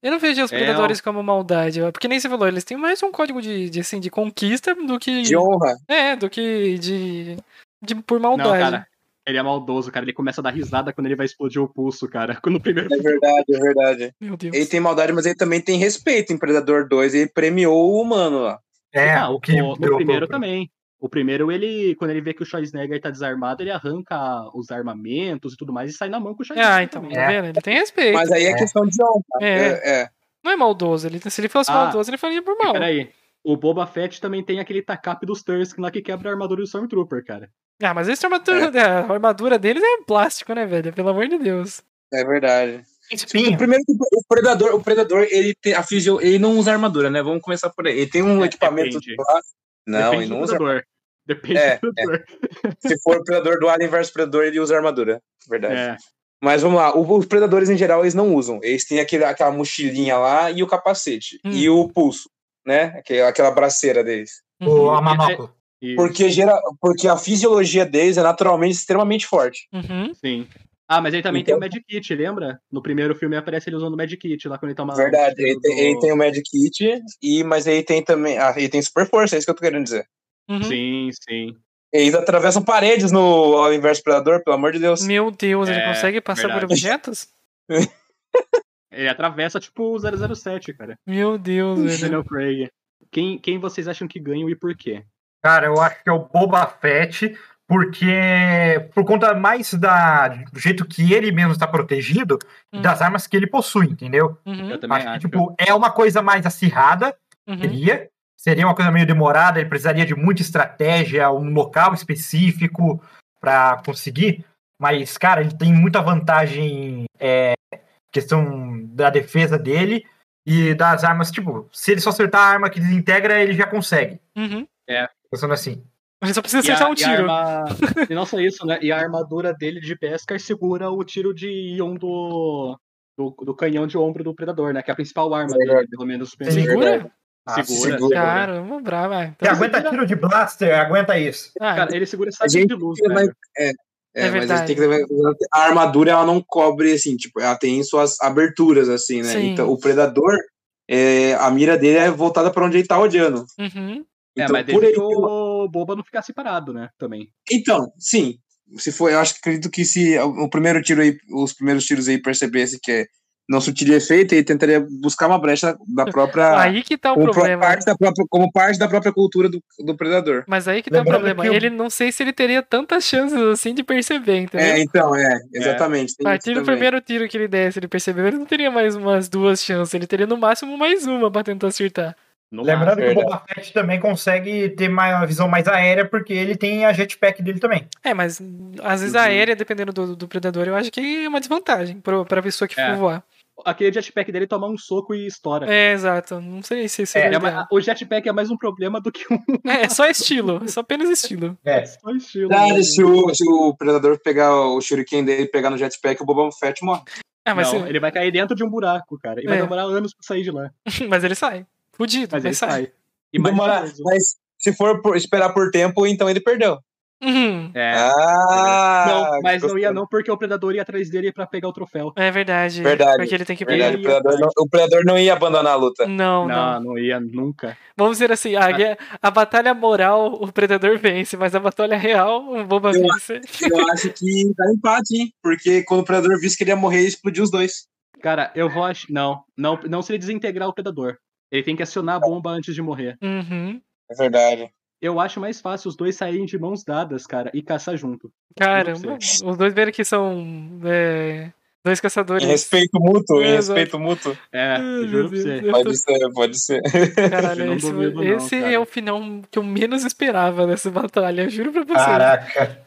Eu não vejo os É, predadores como maldade. Porque nem você falou, eles têm mais um código de, de, assim, de conquista do que. De honra. É, do que de. de por maldade. Não, cara, ele é maldoso, cara. Ele começa a dar risada quando ele vai explodir o pulso, cara. No primeiro É verdade, é verdade. Meu Deus. Ele tem maldade, mas ele também tem respeito em Predador 2. Ele premiou o humano lá. É, Ah, o que o- no primeiro também. O primeiro, ele, quando ele vê que o Schwarzenegger tá desarmado, ele arranca os armamentos e tudo mais e sai na mão com o Schwarzenegger. Ah, então, também. tá É. vendo? Ele tem respeito. Mas aí é, É. questão de honra. É. É, é. Não é maldoso. Ele, se ele fosse Ah. maldoso, ele faria por mal. Peraí. O Boba Fett também tem aquele tacape dos Tursken lá que quebra a armadura do Stormtrooper, cara. Ah, mas esse armadura, a armadura deles é plástico, né, velho? Pelo amor de Deus. É verdade. O Espinho. primeiro que o predador, o predador, ele tem a fisio, ele não usa armadura, né? Vamos começar por aí. Ele tem um É, equipamento depende. lá. Não, Depende ele não usa. Depende É, do predador. Se for o predador do Alien vs Predador, ele usa armadura. Verdade. É. Mas vamos lá, o- os predadores em geral eles não usam. Eles têm aquele, aquela mochilinha lá e o capacete. Hum. E o pulso. Né? Aque- Aquela braceira deles. O Uhum. a manopla. Isso, Porque, gera, porque a fisiologia deles é naturalmente extremamente forte. Uhum. Sim. Ah, mas ele também tem o Então- Mad Kit, lembra? No primeiro filme aparece ele usando o Mad Kit lá quando ele toma. o Verdade, ele tem, do- ele tem o Mad Kit, e, mas ele tem também. Ah, ele tem super força, é isso que eu tô querendo dizer. Uhum. Sim, sim. Eles atravessam paredes no ao inverso predador, pelo amor de Deus. Meu Deus, ele É, consegue passar por verdade. objetos? Ele atravessa tipo o 007, cara. Meu Deus, velho. Daniel Craig. Quem, quem vocês acham que ganham e por quê? Cara, eu acho que é o Boba Fett, porque por conta mais da, do jeito que ele mesmo está protegido e Hum. das armas que ele possui, entendeu? Uhum, Eu também acho acho. que, tipo, é uma coisa mais acirrada, uhum. seria. Seria uma coisa meio demorada, ele precisaria de muita estratégia, um local específico para conseguir. Mas, cara, ele tem muita vantagem é, questão da defesa dele e das armas. Tipo, se ele só acertar a arma que desintegra, ele já consegue. Uhum. Pensando assim. Ele só precisa E a- acertar um e tiro. arma- E não só isso, né? E a armadura dele de Beskar segura o tiro de íon do, do, do canhão de ombro do predador, né? Que é a principal arma Verdade. dele, pelo menos. Segura? Ah, Segura. segura. Caramba, brava. Se Então, aguenta tiro de blaster, aguenta isso. ah, Cara, ele segura essa de luz, que velho. É, É mas a gente tem que verdade. levar- a armadura ela não cobre assim, tipo, ela tem suas aberturas assim, né? Sim. Então o predador, é, a mira dele é voltada para onde ele tá olhando. uhum. É, Então, mas por que o Boba não ficasse parado, né? Também. Então, sim. Se for, eu acho que acredito que se o primeiro tiro aí, os primeiros tiros aí percebesse que é- não surtiria efeito, ele tentaria buscar uma brecha da própria Aí que tá o como, pro- problema. parte da própria, como parte da própria cultura do, do predador. Mas aí que tá o Lembrando problema. que o- Ele não sei se ele teria tantas chances assim de perceber, entendeu? É, então, é, exatamente. A tem partir do também. primeiro tiro que ele desse, ele percebeu, ele não teria mais umas duas chances. Ele teria no máximo mais uma pra tentar acertar. No Lembrando que o. Boba Fett também consegue ter uma visão mais aérea, porque ele tem a jetpack dele também. É, mas às vezes a Uhum. aérea, dependendo do, do predador, eu acho que é uma desvantagem pro, pra pessoa que É. for voar. Aquele jetpack dele toma um soco e estoura. É, exato. Não sei se isso É, é, É, o jetpack é mais um problema do que um É, é só estilo. É só apenas estilo. É. só estilo. Né? se o, se o predador pegar o shuriken dele e pegar no jetpack, o Boba Fett morre. Ah, mas, não, se- ele vai cair dentro de um buraco, cara. E vai É. demorar anos pra sair de lá. mas ele sai. Fudido, Mas mas, ele sai. sai. E mais Demora- mas se for por- esperar por tempo, então ele perdeu. Uhum. É. Ah! não, mas não ia não, porque o predador ia atrás dele pra pegar o troféu. É verdade. Verdade, Porque ele tem que Verdade, pegar. o predador, não, o predador não ia abandonar a luta. Não, não, Não, não ia nunca. Vamos dizer assim, a, guerra- a batalha moral o predador vence, mas a batalha real o Boba Eu- vence. Eu acho que dá empate, hein? Porque quando o predador visse que ele ia morrer, ele explodiu os dois. Cara, eu vou ach... não, não, não se ele desintegrar o predador. Ele tem que acionar a bomba antes de morrer. Uhum. É verdade. Eu acho mais fácil os dois saírem de mãos dadas, cara, e caçar junto. Caramba, os dois verem que são é, dois caçadores. Em respeito mútuo, em É, exato. respeito mútuo. É, juro pra você. Pode ser, pode ser. Caralho, esse, não, esse cara. é o final que eu menos esperava dessa batalha, eu juro pra você. Caraca.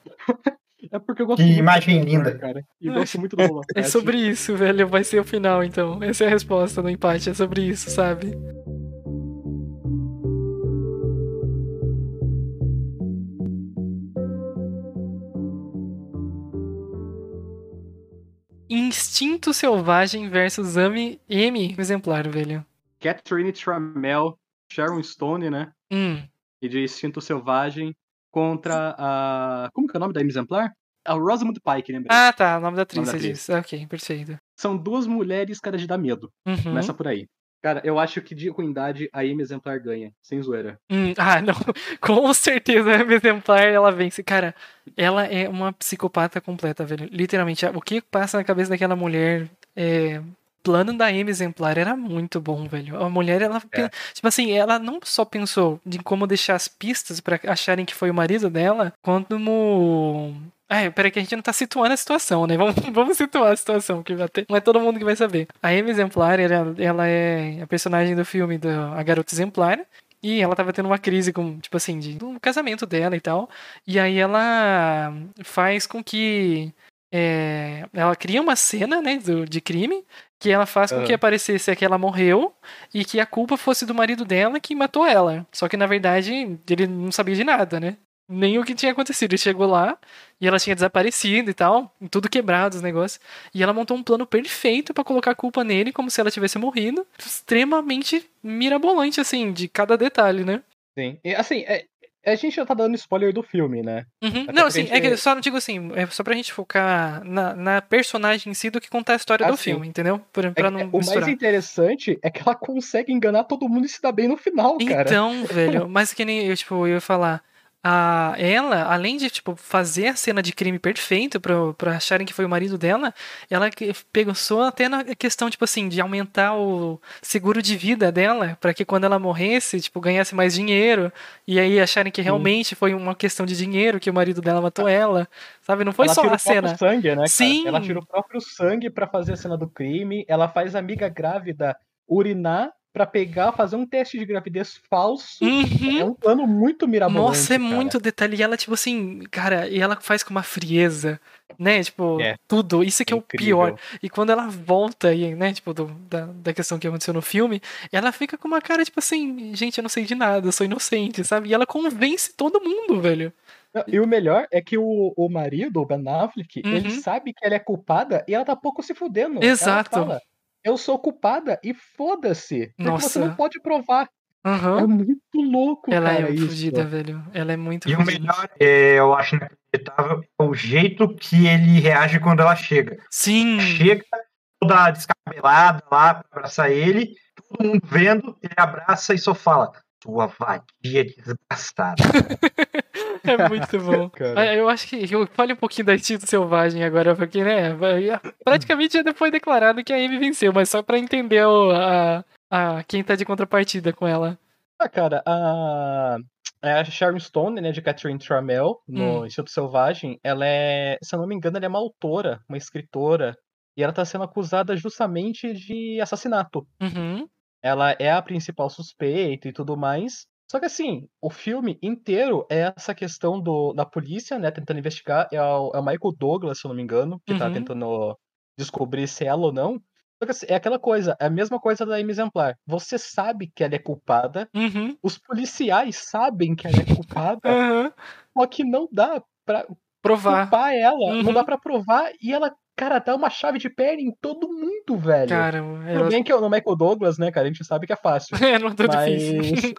É porque eu gosto Que imagem linda. cara. E gosto muito do Boba É sobre isso, velho. Vai ser o final, então. Essa é a resposta do empate. É sobre isso, sabe? Instinto Selvagem versus Amy M exemplar, velho. Catherine Tramell, Sharon Stone, né? Hum, E de Instinto Selvagem contra a. Como que é o nome da exemplar? A Rosamund Pike, lembra? Ah, tá. O nome da atriz, Nome da você atriz. Ok, perfeito. São duas mulheres, cara, de dar medo. Uhum. Começa por aí. Cara, eu acho que de ruindade a Amy Exemplar ganha, sem zoeira. Hum, ah, não. Com certeza a Amy exemplar ela vence. Cara, ela é uma psicopata completa, velho. Literalmente, o que passa na cabeça daquela mulher é. Plano da Amy exemplar era muito bom, velho. A mulher, ela. pen- Tipo assim, ela não só pensou de como deixar as pistas pra acharem que foi o marido dela, quanto no. Ai, peraí que a gente não tá situando a situação, né? Vamos, vamos situar a situação, que até, não é todo mundo que vai saber. A Amy Exemplar, ela, ela é a personagem do filme da A Garota Exemplar. E ela tava tendo uma crise com, tipo assim, de, do casamento dela e tal. E aí ela faz com que. é, ela cria uma cena, né, do, de crime, que ela faz com que aparecesse que ela morreu e que a culpa fosse do marido dela que matou ela. Só que na verdade ele não sabia de nada, né? Nem o que tinha acontecido. Ele chegou lá e ela tinha desaparecido e tal, tudo quebrado os negócios. E ela montou um plano perfeito pra colocar a culpa nele, como se ela tivesse morrido. Extremamente mirabolante, assim, de cada detalhe, né? Sim. E, assim, é- a gente já tá dando spoiler do filme, né? Uhum. Não, assim, gente- é que só não digo assim, é só pra gente focar na, na personagem em si do que contar a história Ah, do sim. filme, entendeu? Pra, É- pra é- não o mais misturar. interessante é que ela consegue enganar todo mundo e se dá bem no final, cara. Então, velho, mas que nem eu, tipo, eu ia falar. A, ela, além de, tipo, fazer a cena de crime perfeito pra acharem que foi o marido dela, ela que- pensou até na questão, tipo assim, de aumentar o seguro de vida dela, pra que quando ela morresse, tipo, ganhasse mais dinheiro, e aí acharem que realmente foi uma questão de dinheiro que o marido dela matou ela, sabe? Não foi ela só a cena. sangue, né, cara? Sim. Ela tira o próprio sangue pra fazer a cena do crime. Ela faz a amiga grávida urinar pra pegar, fazer um teste de gravidez falso. Uhum. É um plano muito mirabolante. Nossa, é cara. muito detalhe. E ela, tipo assim, cara, e ela faz com uma frieza, né? Tipo, É. tudo. Isso que é, o Incrível. pior. E quando ela volta, aí, né, tipo, do- da, da questão que aconteceu no filme, ela fica com uma cara, tipo assim, gente, eu não sei de nada, eu sou inocente, sabe? E ela convence todo mundo, velho. E o melhor é que o, o marido, o Ben Affleck, Uhum. ele sabe que ela é culpada e ela tá pouco se fudendo. Exato. Ela fala, eu sou culpada e foda-se. Porque Nossa. você não pode provar. É Aham. muito louco, Ela cara, é isso. fodida, velho. Ela é muito E o fodida. melhor, é, eu acho inacreditável, é o jeito que ele reage quando ela chega. Sim. Chega toda descabelada lá pra abraçar ele, todo mundo vendo, ele abraça e só fala: Sua vadia desgastada. É muito bom. Cara. Eu acho que eu fale um pouquinho da instinto selvagem agora, porque, né, praticamente já foi declarado que a Amy venceu, mas só pra entender o- a, a, quem tá de contrapartida com ela. Ah, cara, a, a Sharon Stone, né, de Catherine Trammell, no Hum. Instinto Selvagem, ela é, se eu não me engano, ela é uma autora, uma escritora, e ela tá sendo acusada justamente de assassinato. Uhum. Ela é a principal suspeita e tudo mais. Só que assim, o filme inteiro é essa questão do, da polícia, né, tentando investigar. É o, é o Michael Douglas, se eu não me engano, que tá Uhum. tentando descobrir se é ela ou não. Só que assim, é aquela coisa, é a mesma coisa da Amy Exemplar. Você sabe que ela é culpada, Uhum. os policiais sabem que ela é culpada, Aham. só que não dá pra Provar. culpar ela, Uhum. não dá pra provar, e ela, cara, dá uma chave de perna em todo mundo, velho. Cara, Tudo ela... bem que no Michael Douglas, né, cara, a gente sabe que é fácil. é, não é tão Mas, difícil.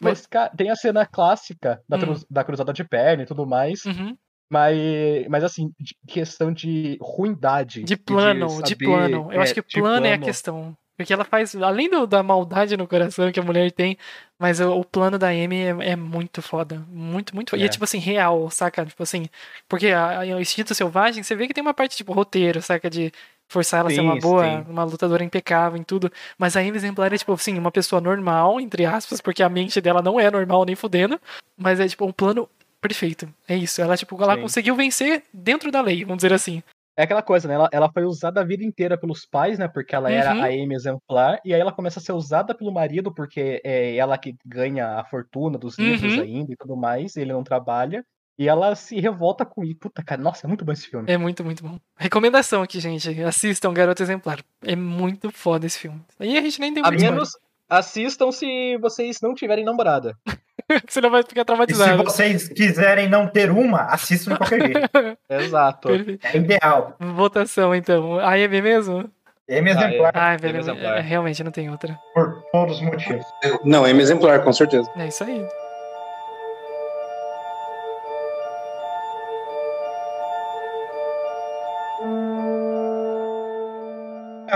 mas cara, tem a cena clássica da, Hum. cruz- da cruzada de perna e tudo mais. Uhum. Mas, mas assim, de questão de ruindade. De plano, de, saber- plano. Eu é, acho que de plano é a plano. questão. Porque ela faz, além do- da maldade no coração que a mulher tem, mas o, o plano da Amy é, é muito foda. Muito, muito foda. E é É. tipo assim, real, saca? Tipo assim, porque a, a- o instinto selvagem, você vê que tem uma parte tipo roteiro, saca? De forçar ela a ser uma Sim, boa, sim. uma lutadora impecável em tudo. Mas a Amy exemplar é tipo assim, uma pessoa normal, entre aspas, porque a mente dela não é normal nem fudendo. Mas é tipo um plano perfeito. É isso. Ela, tipo, ela Sim. conseguiu vencer dentro da lei, vamos dizer assim. É aquela coisa, né? Ela, ela foi usada a vida inteira pelos pais, né? Porque ela era Uhum. a Amy exemplar. E aí ela começa a ser usada pelo marido, porque é ela que ganha a fortuna dos livros Uhum. ainda e tudo mais. E ele não trabalha. E ela se revolta com isso. Puta, cara, nossa, é muito bom esse filme. É muito, muito bom. Recomendação aqui, gente. Assistam Garoto Exemplar. É muito foda esse filme. Aí a gente nem deu A spoiler. menos assistam se vocês não tiverem namorada. Você não vai ficar E se traumatizado. vocês quiserem não ter uma, assistam de qualquer jeito. Exato. Perfeito. É ideal. Votação, então. A Amy mesmo? É meu Ah, é. exemplar Ai, Amy velho. Exemplar. é, realmente não tem outra. por todos os motivos. Não, é exemplar, com certeza. É isso aí.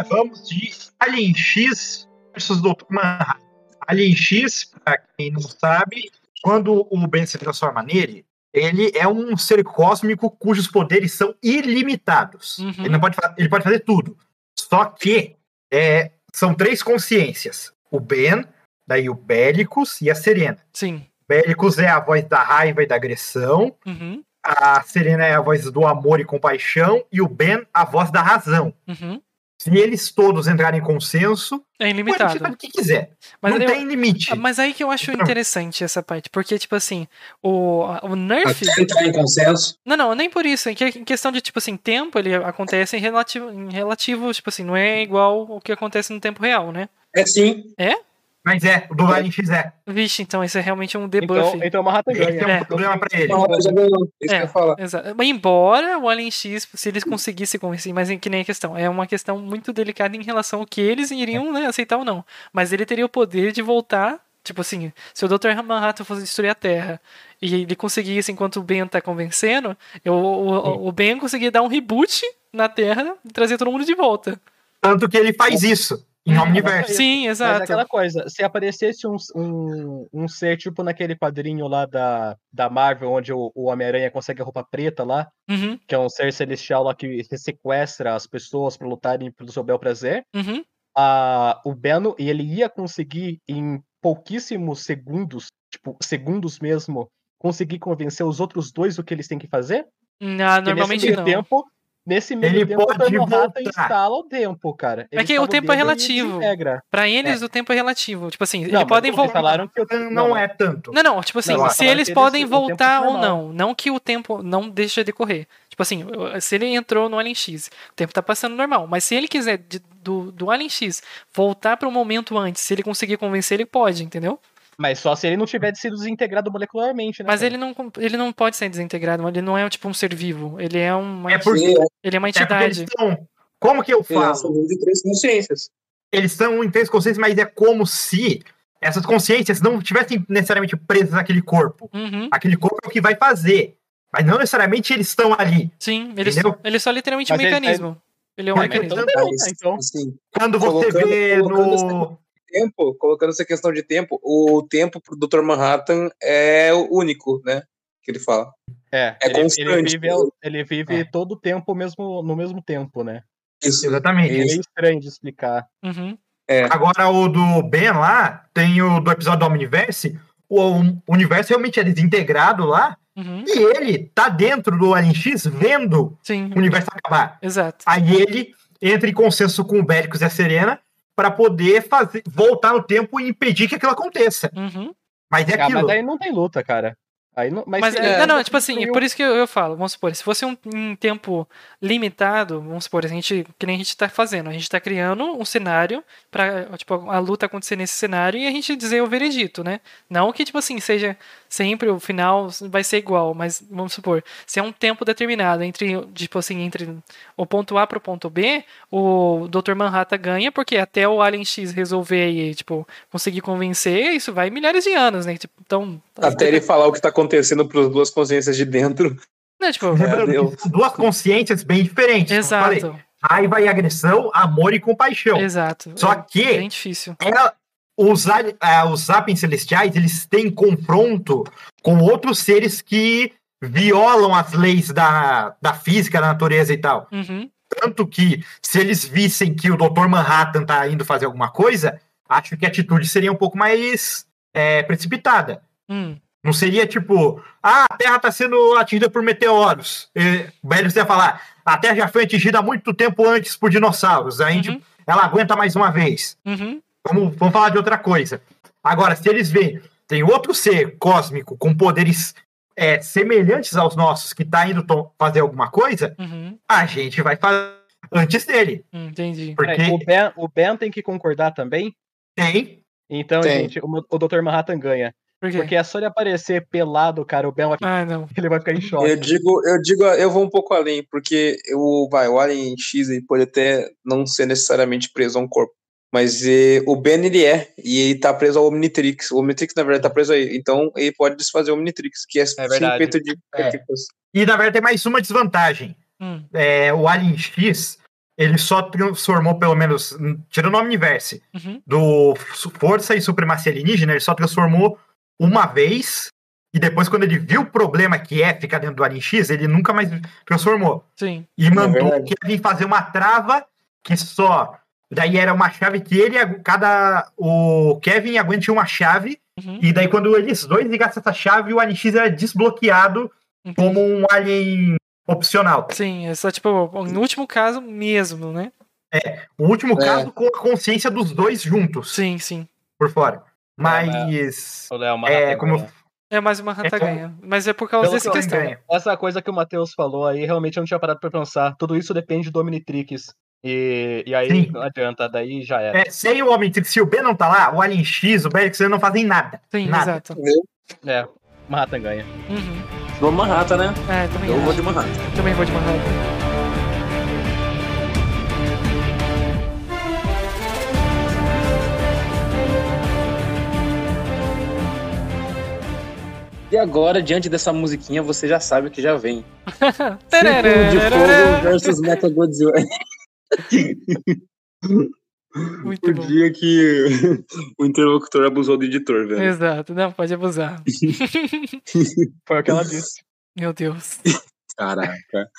Vamos de Alien X versus Dr. Manhattan. Alien X, pra quem não sabe, quando o Ben se transforma nele, ele é um ser cósmico cujos poderes são ilimitados. Uhum. Ele, não pode, ele pode fazer tudo. Só que é, são três consciências: o Ben, daí o Bélicos e a Serena. Sim. Bélicos é a voz da raiva e da agressão, Uhum. a Serena é a voz do amor e compaixão, e o Ben a voz da razão. Uhum. Se eles todos entrarem em consenso, É pode ilimitado. fazer o que quiser. Mas, não eu- tem limite. ah, mas aí que eu acho interessante essa parte. Porque, tipo assim, o, o Nerf. Até entrar em consenso. Não, não, nem por isso. Em que- em questão de, tipo assim, tempo, ele acontece em relativo, em relativo, tipo assim, não é igual o que acontece no tempo real, né? É sim. Mas é, o do Alien X é. Vixe, então isso é realmente um debuff. Então, então o Manhattan Esse ganha. é um É. problema pra ele. Já ganhou. Isso que eu É. ia falar. Exato. Mas Embora o Alien X, se eles conseguissem convencer, mas é que nem a questão, é uma questão muito delicada em relação ao que eles iriam né, aceitar ou não. Mas ele teria o poder de voltar, tipo assim, se o Dr. Manhattan fosse destruir a Terra e ele conseguisse, enquanto o Ben tá convencendo, eu- o, o Ben conseguia dar um reboot na Terra e trazer todo mundo de volta. Tanto que ele faz isso em Omniverse. Sim, Mas é exato. aquela coisa, se aparecesse um, um, um ser tipo naquele quadrinho lá da, da Marvel, onde o, o Homem-Aranha consegue a roupa preta lá, Uhum, que é um ser celestial lá que sequestra as pessoas pra lutarem pelo seu bel prazer, uhum. a, o Beno, e ele ia conseguir em pouquíssimos segundos, tipo, segundos mesmo, conseguir convencer os outros dois do que eles têm que fazer? Porque normalmente nesse meio não. tempo, nesse meio Ele tempo, pode o voltar. instala o tempo, cara. Ele É que o tempo é relativo. Pra eles, o tempo é relativo. Tipo assim, Não, eles mas podem eles voltar. falaram que o Não, não é tanto. Não, não, tipo assim, Não, se eles eles- podem o tempo voltar ou não. Não que o tempo não deixa de correr. Tipo assim, se ele entrou no Alien X, o tempo tá passando normal. Mas se ele quiser de- do, do Alien X voltar para um momento antes, se ele conseguir convencer, ele pode, entendeu? Mas só se ele não tiver sido desintegrado molecularmente, né? Mas cara? ele não, ele não pode ser desintegrado, ele não é tipo um ser vivo. Ele é uma, É porque, ele é uma é porque eles entidade. estão. Como que eu Eles falo? são de três consciências. Eles são em três consciências, mas é como se essas consciências não estivessem necessariamente presas naquele corpo. Uhum, Aquele corpo é o que vai fazer. Mas não necessariamente eles estão ali. sim, ele, Entendeu? ele é só literalmente um Mas ele- mecanismo. Ele é um mecanismo. então- então. assim, Quando você Colocando- vê colocando no. Tempo, colocando essa questão de tempo, o tempo pro Dr. Manhattan é o único, né? Que ele fala. É, é ele, constante. ele vive, ele vive É. todo o tempo mesmo, no mesmo tempo, né? Isso. Exatamente. É meio estranho de explicar. Uhum, Agora, o do Ben lá, tem o do episódio do Omniverse. O, o universo realmente é desintegrado lá. uhum, E ele tá dentro do Alien X vendo sim, o universo acabar. exato. Aí ele entra em consenso com o Béricos e a Serena para poder fazer, voltar no tempo e impedir que aquilo aconteça. Uhum. Mas é Ah, aquilo. mas aí não tem luta, cara. Aí não, mas Mas, se- é, é, não, não, tipo assim, é por isso que eu, eu falo, vamos supor, se fosse um, um tempo limitado, vamos supor, a gente, que nem a gente tá fazendo, a gente tá criando um cenário pra, tipo, a luta acontecer nesse cenário e a gente dizer o veredito, né? Não que, tipo assim, seja sempre o final vai ser igual, mas vamos supor, se é um tempo determinado entre, tipo assim, entre o ponto A pro ponto B, o Dr. Manhattan ganha, porque até o Alien X resolver e, tipo, conseguir convencer, isso vai milhares de anos, né? Tipo, então... Até ele falar o que tá acontecendo pras duas consciências de dentro. Né, tipo, são duas consciências bem diferentes. Exato, Raiva e agressão, amor e compaixão. exato. Só é que bem difícil. é, os, ali- é, os sapiens celestiais, eles têm confronto com outros seres que violam as leis da, da física, da natureza e tal. Uhum. Tanto que, se eles vissem que o Dr. Manhattan tá indo fazer alguma coisa, acho que a atitude seria um pouco mais é, precipitada. Hum. Não seria tipo, ah, a Terra está sendo atingida por meteoros. E, o ia falar, a Terra já foi atingida há muito tempo antes por dinossauros. A gente, Uhum. ela aguenta mais uma vez. Uhum. Vamos, vamos falar de outra coisa. Agora, se eles veem, tem outro ser cósmico com poderes é, semelhantes aos nossos que está indo fazer alguma coisa, Uhum. a gente vai fazer antes dele. Entendi. Porque Peraí, o, ben, o Ben tem que concordar também. tem. Então, Tem. gente, o, o Dr. Manhattan ganha. Por quê? Porque é só ele aparecer pelado, cara, o Ben vai, Ah, não. ele vai ficar em choque. Eu digo, eu digo, eu vou um pouco além, porque o, vai, o Alien X ele pode até não ser necessariamente preso a um corpo. Mas eh, o Ben ele é, e ele tá preso ao Omnitrix. O Omnitrix, na verdade, tá preso aí. Então ele pode desfazer o Omnitrix, que é, sim verdade. feito de É. E na verdade tem mais uma desvantagem. Hum. É, o Alien X, ele só transformou, pelo menos, tirando o Omniverse, Uhum. do Força e Supremacia Alienígena, ele só transformou uma vez. E depois, quando ele viu o problema que é ficar dentro do Alien X, ele nunca mais transformou. Sim. E mandou verdade. Kevin fazer uma trava que só. Daí era uma chave que ele, cada. O Kevin aguente uma chave. Uhum. E daí, quando eles dois ligassem essa chave, o Alien X era desbloqueado Entendi. como um alien opcional. Sim, é só tipo, no último caso mesmo, né? O último É. caso com a consciência dos dois juntos, Sim, sim. por fora. mas- Mas. O Léo É, Manhattan como eu. É mais uma rata É, ganha. Mas é por causa dessa questão. ganha. Essa coisa que o Matheus falou aí, realmente eu não tinha parado pra pensar. Tudo isso depende do Omnitrix. E, e aí Sim. não adianta, daí já era. É, sem o Omnitrix, se o B não tá lá, o Alien X, o Berix, não fazem nada. Sim, nada. exato. É, Manhattan ganha. Uhum. Vou Manhattan, né? É, também Eu acho. vou de Manhattan. Também vou de Manhattan. E agora, diante dessa musiquinha, você já sabe o que já vem. Círculo de. Fogo versus Mechagodzilla. Muito o bom. dia que o interlocutor abusou do editor, velho. Exato, não, pode abusar. Foi o que ela disse. Meu Deus. Caraca.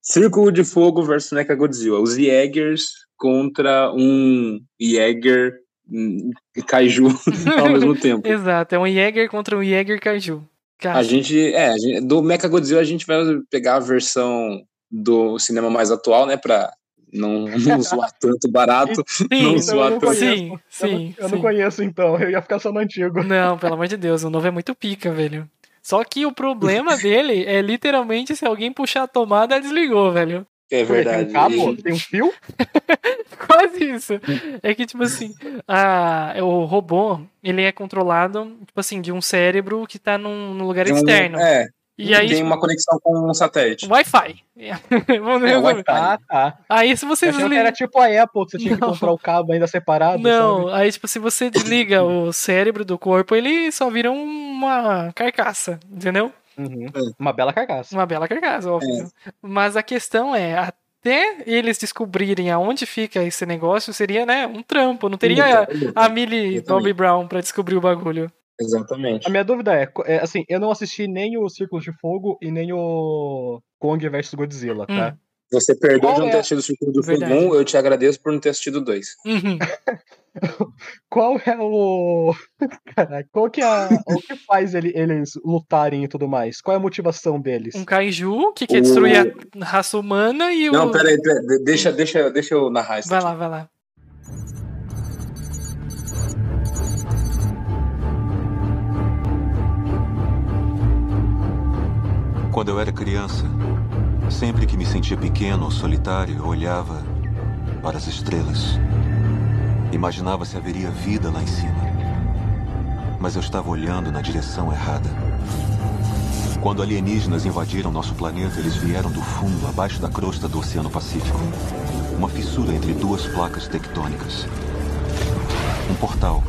Círculo de Fogo versus Mechagodzilla. Os Jaegers contra um Jaeger hum, Kaiju ao mesmo tempo. Exato, é um Jäger contra um Jäger Kaiju. Cara, A gente, é, a gente- do Mechagodzilla a gente vai pegar a versão do cinema mais atual, né, pra não, não zoar tanto barato. sim, não então zoar eu não tanto. sim, Eu, não, sim, eu não sim. conheço, então. Eu ia ficar só no antigo. Não, pelo amor de Deus, o novo é muito pica, velho. Só que o problema dele é literalmente se alguém puxar a tomada, desligou, velho. É quê? Tem verdade. um cabo? Tem um fio? Quase isso. É que, tipo assim, a, o robô, ele é controlado, tipo assim, de um cérebro que tá num, num lugar Tem um- externo. É, e aí, tem tipo, uma conexão com um satélite. Wi-Fi. Vamos É, resolver. Wi-Fi. Ah, tá. Aí se você que desliga. era tipo a Apple, que você tinha que Não. comprar o cabo ainda separado, Não, sabe? aí tipo, se você desliga o cérebro do corpo, ele só vira uma carcaça, entendeu? Uhum. É. Uma bela carcaça. Uma bela carcaça, óbvio. Mas a questão é, até eles descobrirem aonde fica esse negócio, seria, né, um trampo. Não teria a Millie Exatamente. Bobby Brown pra descobrir o bagulho. Exatamente. A minha dúvida é, é, assim, eu não assisti nem o Círculo de Fogo e nem o Kong vs Godzilla, Hum. tá? Você perdoa Qual de não é? ter assistido o Círculo do Fogo Verdade. 1, eu te agradeço por não ter assistido o 2. Uhum. Qual é o. Caraca, qual que é a... o que faz ele- eles lutarem e tudo mais? Qual é a motivação deles? Um kaiju que quer destruir a raça humana e o. Não, peraí, peraí, de- deixa, deixa, deixa eu narrar isso. Vai aqui. lá, vai lá. Quando eu era criança, sempre que me sentia pequeno ou solitário, olhava para as estrelas. Imaginava se haveria vida lá em cima. Mas eu estava olhando na direção errada. Quando alienígenas invadiram nosso planeta, eles vieram do fundo, abaixo da crosta do Oceano Pacífico. Uma fissura entre duas placas tectônicas. Um portal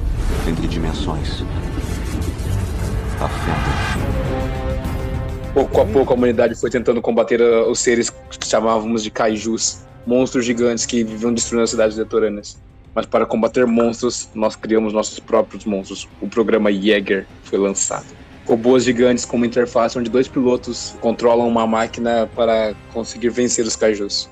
entre dimensões. A fenda. Pouco a pouco a humanidade foi tentando combater uh, os seres que chamávamos de kaijus, monstros gigantes que viviam destruindo as cidades litorâneas. Mas para combater monstros, nós criamos nossos próprios monstros. O programa Jäger foi lançado. Robôs gigantes com uma interface onde dois pilotos controlam uma máquina para conseguir vencer os kaijus.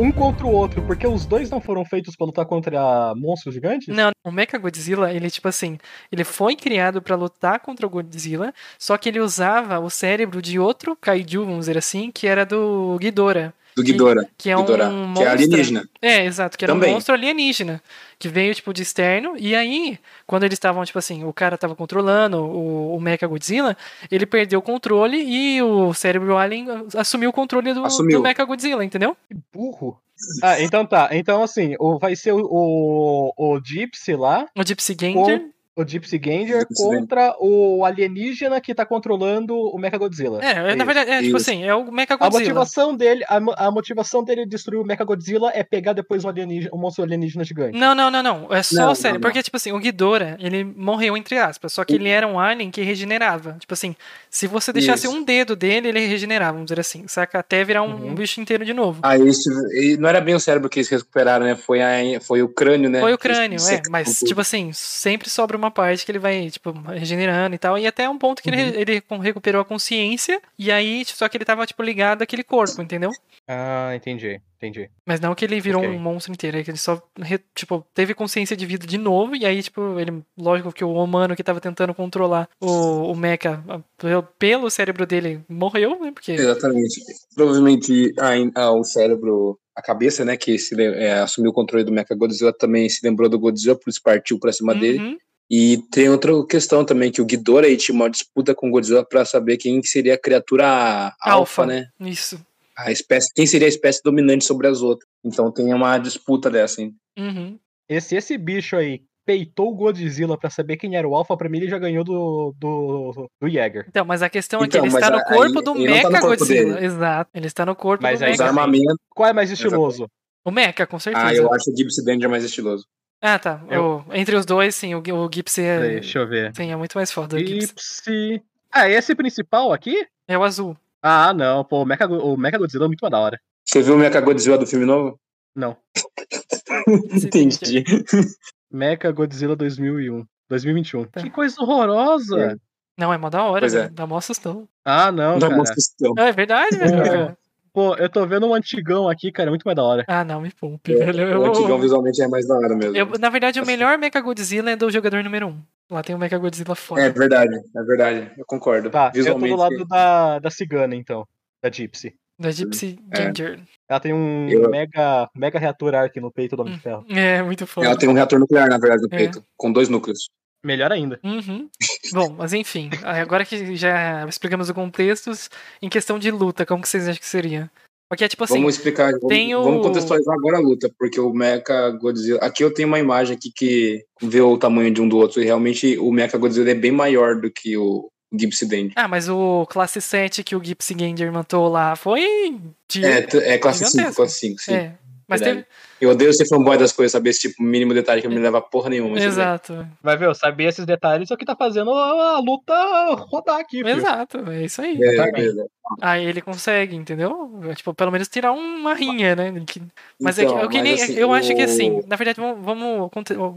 Um contra o outro, porque os dois não foram feitos pra lutar contra monstros gigantes? Não, o Mechagodzilla, ele, tipo assim, ele foi criado pra lutar contra o Godzilla, só que ele usava o cérebro de outro kaiju, vamos dizer assim, que era do Ghidorah. Do Ghidorah. Que é Ghidorah, um que é monstro. alienígena. É, exato, que era Também. um monstro alienígena, que veio, tipo, de externo, e aí, quando eles estavam, tipo assim, o cara tava controlando o, o Mechagodzilla, ele perdeu o controle e o cérebro alien assumiu o controle do, Assumiu. do Mechagodzilla, entendeu? Que burro. Ah, então tá. Então, assim, o, vai ser o, o, o Gypsy lá, O Gypsy Ganger. O Gypsy Ganger, Gypsy contra o alienígena que tá controlando o Mechagodzilla. É, na verdade, é, tipo isso. assim, é o A Mechagodzilla. motivação dele, a, a motivação dele destruir o Mechagodzilla é pegar depois o alienígena, o monstro alienígena gigante. Não, não, não, não. É só Não, o cérebro. não, não. Porque, tipo assim, o Ghidorah, ele morreu, entre aspas. Só que ele era um alien que regenerava. Tipo assim, se você deixasse Isso. um dedo dele, ele regenerava, vamos dizer assim. Saca? Até virar um, Uhum. bicho inteiro de novo. Ah, isso, e não era bem o cérebro que eles recuperaram, né? Foi, a, foi o crânio, né? Foi o crânio, é. Mas, tipo assim, sempre sobra uma parte que ele vai, tipo, regenerando e tal. E até um ponto que Uhum. ele, ele recuperou a consciência. E aí, só que ele tava, tipo, ligado àquele corpo, entendeu? Ah, entendi, entendi. Mas não que ele virou Ok. um monstro inteiro, é que ele só, re- tipo, teve consciência de vida de novo, e aí, tipo, ele, lógico que o humano que tava tentando controlar o, o Mecha pelo- cérebro dele morreu, né, porque... Exatamente. Provavelmente a, a- o cérebro, a cabeça, né, que se, é, assumiu o controle do Mechagodzilla também se lembrou do Godzilla, por isso partiu pra cima dele. E tem outra questão também, que o Ghidorah aí tinha uma disputa com o Godzilla pra saber quem que seria a criatura alfa, né? Isso. A espécie, quem seria a espécie dominante sobre as outras. Então tem uma disputa dessa, hein? Uhum. E se esse bicho aí peitou o Godzilla pra saber quem era o Alpha, pra mim ele já ganhou do, do, do Jäger. Então, mas a questão é que Então, ele mas está no aí- corpo do ele não tá Mecha corpo Godzilla. dele. Exato. Ele está no corpo Mas do aí Os Mecha. armamentos. Qual é mais estiloso? O Mecha, com certeza. Ah, eu acho o Gypsy Danger mais estiloso. Ah, tá. Eu- O- entre os dois, sim, o, o Gipsy é. Deixa eu ver. Sim, é muito mais foda. O Gipsy. Gipsy. Ah, esse principal aqui? É o azul. Ah, não, pô, o Mecha, o Mecha Godzilla é muito mais da hora. Você viu o Mecha Godzilla do filme novo? Não. Entendi. Mecha Godzilla 2001. 2021. Tá. Que coisa horrorosa! Não, é mó da hora, Pois é. velho. Dá mó assustão. Ah, não, Não, cara. uma questão. Não, é verdade, velho. Pô, eu tô vendo um antigão aqui, cara, é muito mais da hora. Ah, não, me poupe, É, velho. O antigão visualmente é mais da hora mesmo. eu- na verdade, o melhor Mecha Godzilla é do jogador número 1. Lá tem o Mecha Godzilla foda. É verdade, é verdade. Eu concordo. Tá, visualmente. eu tô do lado da, da cigana, então. Da Gypsy. Da Gypsy É. Ginger. Ela tem um Eu- mega, mega reator arc no peito do Homem de Ferro. É, muito foda. Ela tem um reator nuclear, na verdade, no É. peito, com dois núcleos. Melhor ainda. Uhum. Bom, mas enfim, agora que já explicamos o contexto, em questão de luta, como que vocês acham que seria? Porque é tipo assim, vamos explicar, vamos, tem o- vamos contextualizar agora a luta, porque o Mecha Godzilla. Aqui eu tenho uma imagem aqui que vê o tamanho de um do outro, e realmente o Mecha Godzilla é bem maior do que o Gypsy Danger. ah, mas o classe 7 que o Gipsy Ganger matou lá foi de... É, é classe 5, Gigantesco. classe 5, sim. É, mas teve... Eu odeio ser fanboy das coisas, saber esse tipo mínimo detalhe que não me leva a porra nenhuma. assim, Exato, Vai ver, eu sabia esses detalhes, só que tá fazendo a, a luta rodar aqui, filho. exato, é isso aí. né? É, Tá beleza. Aí ele consegue, entendeu? Tipo, pelo menos tirar uma rinha, né? Mas é Então, que, eu, que nem- assim, eu acho que o- assim, na verdade, vamos, vamos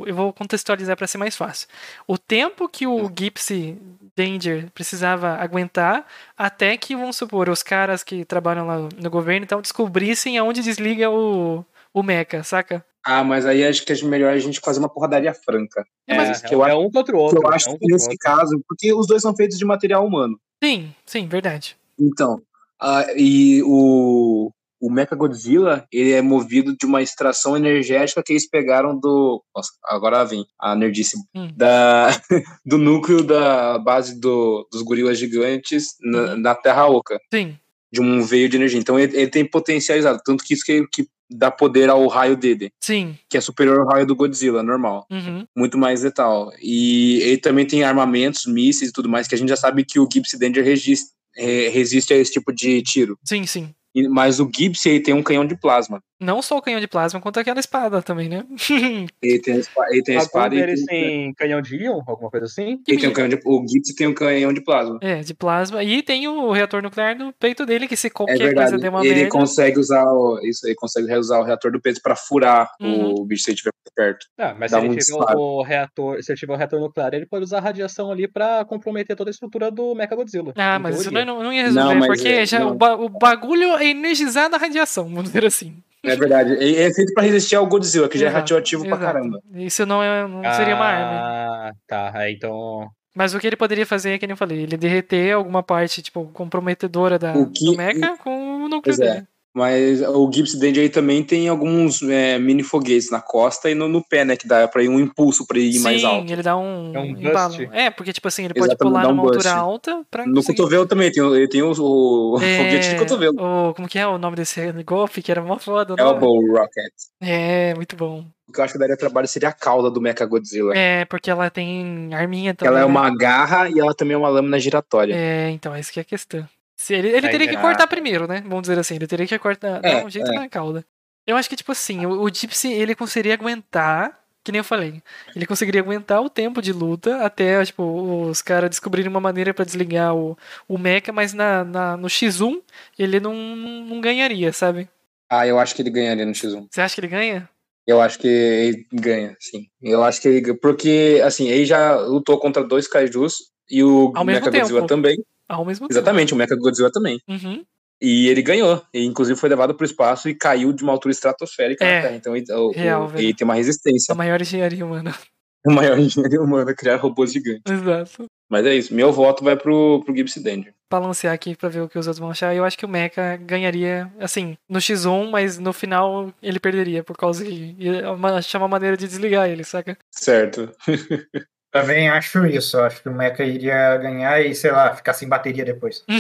eu vou contextualizar pra ser mais fácil. O tempo que o Gipsy Danger precisava aguentar até que, vamos supor, os caras que trabalham lá no governo então descobrissem aonde desliga o, o mecha, saca? Ah, mas aí acho que é melhor a gente fazer uma porradaria franca. É, mas é, que eu é um contra o Que outro. eu é acho um que nesse outro. caso, porque os dois são feitos de material humano. Sim, sim, verdade. Então, ah, e o, o Mechagodzilla, ele é movido de uma extração energética que eles pegaram do... Nossa, agora vem a nerdice. Hum. Da, do núcleo da base do, dos gorilas gigantes na, Uhum. na Terra Oca. Sim, De um veio de energia. Então ele, ele tem potencializado. Tanto que isso que, que dá poder ao raio dele. sim. Que é superior ao raio do Godzilla, normal Uhum. muito mais letal. E ele também tem armamentos, mísseis e tudo mais, que a gente já sabe que o Gipsy Danger resiste, resiste a esse tipo de tiro. Sim, sim. Mas o Gipsy ele tem um canhão de plasma. Não só o canhão de plasma, quanto aquela espada também, né? Ele tem a espada, ele tem a espada e canhão de íon, alguma coisa assim? ele tem um canhão de, o Gipsy tem um canhão de plasma. É, de plasma. E tem o reator nuclear no peito dele, que se É qualquer verdade. coisa der uma Ele merda. consegue usar o, isso, ele consegue usar o reator do peso para furar Uhum. o bicho se ele estiver perto. Ah, mas Dá se ele um tiver disparo. o reator, se ele tiver o reator nuclear, ele pode usar a radiação ali pra comprometer toda a estrutura do Mechagodzilla. Ah, em mas isso não, não ia resolver, Não, porque é- já não. o, ba- o bagulho é energizado a radiação, vamos dizer assim. É verdade. É feito para resistir ao Godzilla, que já é Exato, radioativo pra exato. caramba. Isso não, é, não seria uma arma. Ah, tá. Então. Mas o que ele poderia fazer é que nem eu falei, ele derreter alguma parte, tipo, comprometedora da, que- do mecha com o núcleo é. Mas o Gipsy Danger aí também tem alguns é, mini foguetes na costa e no, no pé, né? Que dá pra ir um impulso pra ir Sim, mais alto. ele dá um, É um embalo. É, porque, tipo assim, ele pode Exatamente, pular dá um numa altura bust. alta pra No conseguir... cotovelo também, tem, o- ele tem o, o foguete de É, cotovelo. o- como que é o nome desse golpe? Que era mó foda. É não? o Bow Rocket. É, muito bom. O que eu acho que daria trabalho seria a cauda do Mecha Godzilla. É, porque ela tem arminha também. ela é né? uma garra e ela também é uma lâmina giratória. É, então, essa que é a questão. Se ele ele teria que ah. cortar primeiro, né? Vamos dizer assim, ele teria que cortar, É, dar um jeito é. na cauda. Eu acho que, tipo assim, o, o Gypsy, ele conseguiria aguentar, que nem eu falei, ele conseguiria aguentar o tempo de luta até, tipo, os caras descobrirem uma maneira pra desligar o, o mecha, mas na, na- no X1 ele não, não ganharia, sabe? Ah, eu acho que ele ganharia no X1. Você acha que ele ganha? Eu acho que ele ganha, sim. Eu acho que ele ganha. Porque, assim, ele já lutou contra dois kaijus e o Ao Mecha Godzilla também. Ao mesmo Exatamente, o Mecha Godzilla também. tempo. Uhum. E ele ganhou. E, inclusive foi levado para o espaço e caiu de uma altura estratosférica É, na Terra. Então ele, real, ele tem uma resistência. A maior engenharia humana. O maior engenharia humana criar robôs gigantes. Exato. Mas é isso. Meu voto vai pro, pro Gipsy Danger. balancear aqui pra ver o que os outros vão achar. Eu acho que o Mecha ganharia, assim, no X1, mas no final ele perderia, por causa que ia uma- achar uma maneira de desligar ele, saca? Certo. Também acho isso. Acho que o Mecha iria ganhar e, sei lá, ficar sem bateria depois.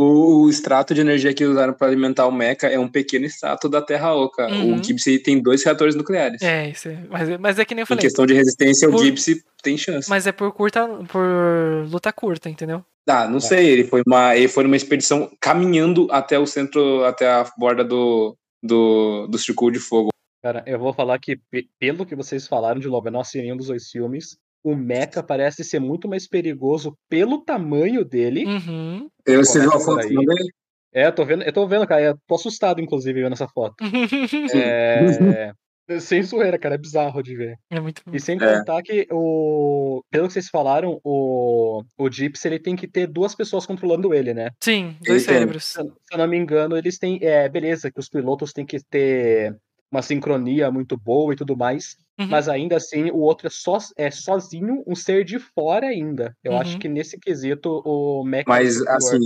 O, o extrato de energia que usaram para alimentar o Mecha é um pequeno extrato da Terra Oca. Uhum. O Gipsy tem dois reatores nucleares. é, isso é. Mas, é- mas é que nem eu Em falei. questão de resistência, Por- o Gipsy tem chance. Mas é por curta. por luta curta, entendeu? Ah, não sei. Ele foi, uma, ele foi numa expedição caminhando até o centro, até a borda do, do, do Círculo de Fogo. Cara, eu vou falar que, pe- pelo que vocês falaram de eu não assisti nenhum dos dois filmes. O Mecha parece ser muito mais perigoso pelo tamanho dele. Uhum. Eu, você viu a por foto mandei? É, eu tô vendo, eu tô vendo, cara. Eu tô assustado, inclusive, vendo essa foto. É. Sem zoeira, cara, é bizarro de ver. é muito bom. E sem É. contar que o. Pelo que vocês falaram, o. O Gypsy ele tem que ter duas pessoas controlando ele, né? Sim, dois Ele tem. cérebros. Se eu se eu não me engano, eles têm. É, beleza, que os pilotos têm que ter uma sincronia muito boa e tudo mais. Uhum. Mas ainda assim, o outro é, só, é sozinho, um ser de fora ainda. Eu Uhum. acho que nesse quesito o Mac. é Mas, superior. assim,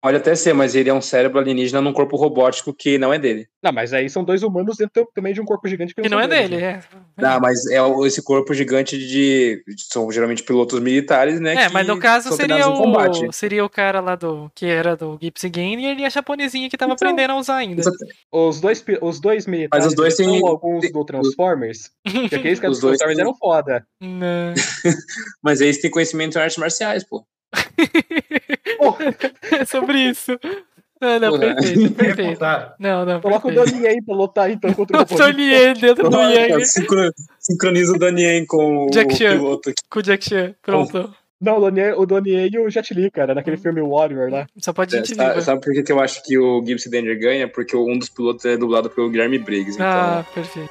pode até ser, mas ele é um cérebro alienígena num corpo robótico que não é dele. Não, mas aí são dois humanos dentro também de um corpo gigante que Que não é dele, né? é. Ah, mas é esse corpo gigante de. São geralmente pilotos militares, né? É, que mas no caso seria o, seria o cara lá do. que era do Gipsy Game e ele é a japonesinha que tava Então, aprendendo a usar ainda. Os dois, os dois militares os dois são alguns do Transformers. Porque aqueles que Os os dois Transformers têm- eram foda. Não. Mas eles têm conhecimento em artes marciais, pô. É sobre isso. Não, não, Porra. perfeito, perfeito. Revoltado. Não, não, Coloca o Yen pra lutar então contra o O robô. Tony Yen dentro do Yang Sincro- Sincroniza o Danien com Jack o Chan. piloto aqui. com o Jack Chan. Pronto. Não, o Donnie, o e o Jet Li, cara, naquele filme Warrior lá. Só pode É, sabe, sabe por que, eu acho que o Gibson Danger ganha? Porque um dos pilotos é dublado pelo Guilherme Briggs. Então, Ah, perfeito.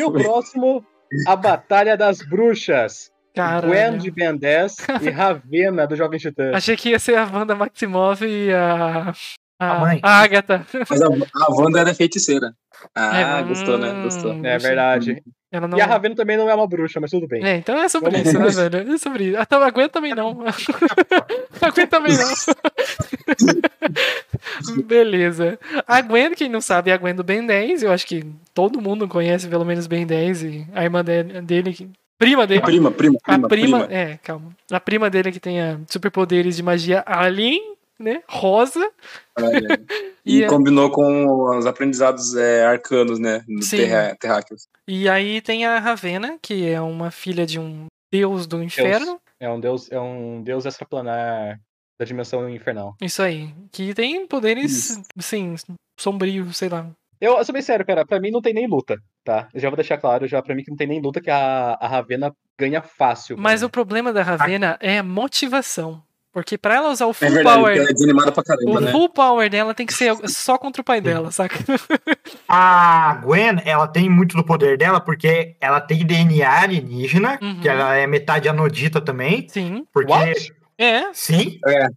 E o próximo, a Batalha das Bruxas. Gwen Caralho. de Ben 10 e Ravena do Jovem Titã. Achei que ia ser a Wanda Maximov e a. A, A mãe. a Agatha. Mas a, a Wanda era feiticeira. Ah, É, gostou, né? Gostou. É verdade. Ela não. E a Ravena também não é uma bruxa, mas tudo bem. É, então é sobre Vamos isso, né, velho? É sobre isso. Até a Gwen também não. a Gwen também não. Beleza. A Gwen, quem não sabe, é a Gwen do Ben 10. Eu acho que todo mundo conhece pelo menos Ben 10 e a irmã de- dele, que- prima dele. Prima, prima, A prima, prima, prima. é, calma. A prima dele que tem a superpoderes de magia alien, né? Rosa. É. E E a- combinou com os aprendizados é, arcanos, né? Terra, terráqueos. E aí tem a Ravena, que é uma filha de um deus do inferno. É um deus, é um deus extraplanar da dimensão infernal. Isso aí. Que tem poderes, Isso. assim, sombrios, sei lá. Eu, eu sou bem sério, cara, pra mim não tem nem luta, tá? Eu já vou deixar claro, já pra mim que não tem nem luta, que a, a Ravena ganha fácil. Mas cara. o problema da Ravena é a motivação. Porque pra ela usar o full É verdade, power. ela é desanimada pra caramba, O né? full power dela tem que ser só contra o pai dela, saca? A Gwen, ela tem muito do poder dela, porque ela tem DNA alienígena, Uhum. que ela é metade anodita também. Sim. Porque. What? É. Sim, É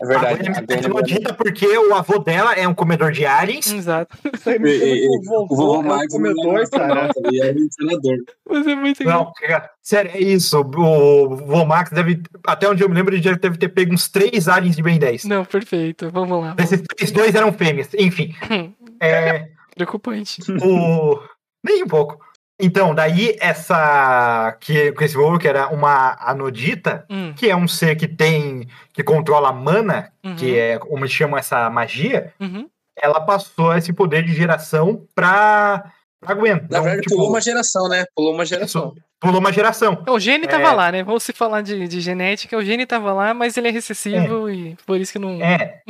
a verdade. É a Gwen é anodita porque o avô dela é um comedor de aliens. Exato. E- e- o vovô vovô é um Max é comedor, cara. ele é um treinador. Mas é muito Não, cara, sério, é isso. O Vomax deve. Até onde eu me lembro, ele já deve ter pego uns três aliens de Ben 10. Não, perfeito. Vamos lá. Esses três dois eram fêmeas. Enfim. É, Preocupante. o. Nem um pouco. Então, daí essa. Que, com esse que era uma anodita, Hum, que é um ser que tem. que controla a mana, uhum, que é como chamam essa magia, uhum. ela passou esse poder de geração pra, pra Gwen. Na Então, verdade, tipo, pulou uma geração, né? Pulou uma geração. Pulou uma geração. O Gene tava É. lá, né? Vamos se falar de, de genética. O Gene tava lá, mas ele é recessivo e por isso que não. É.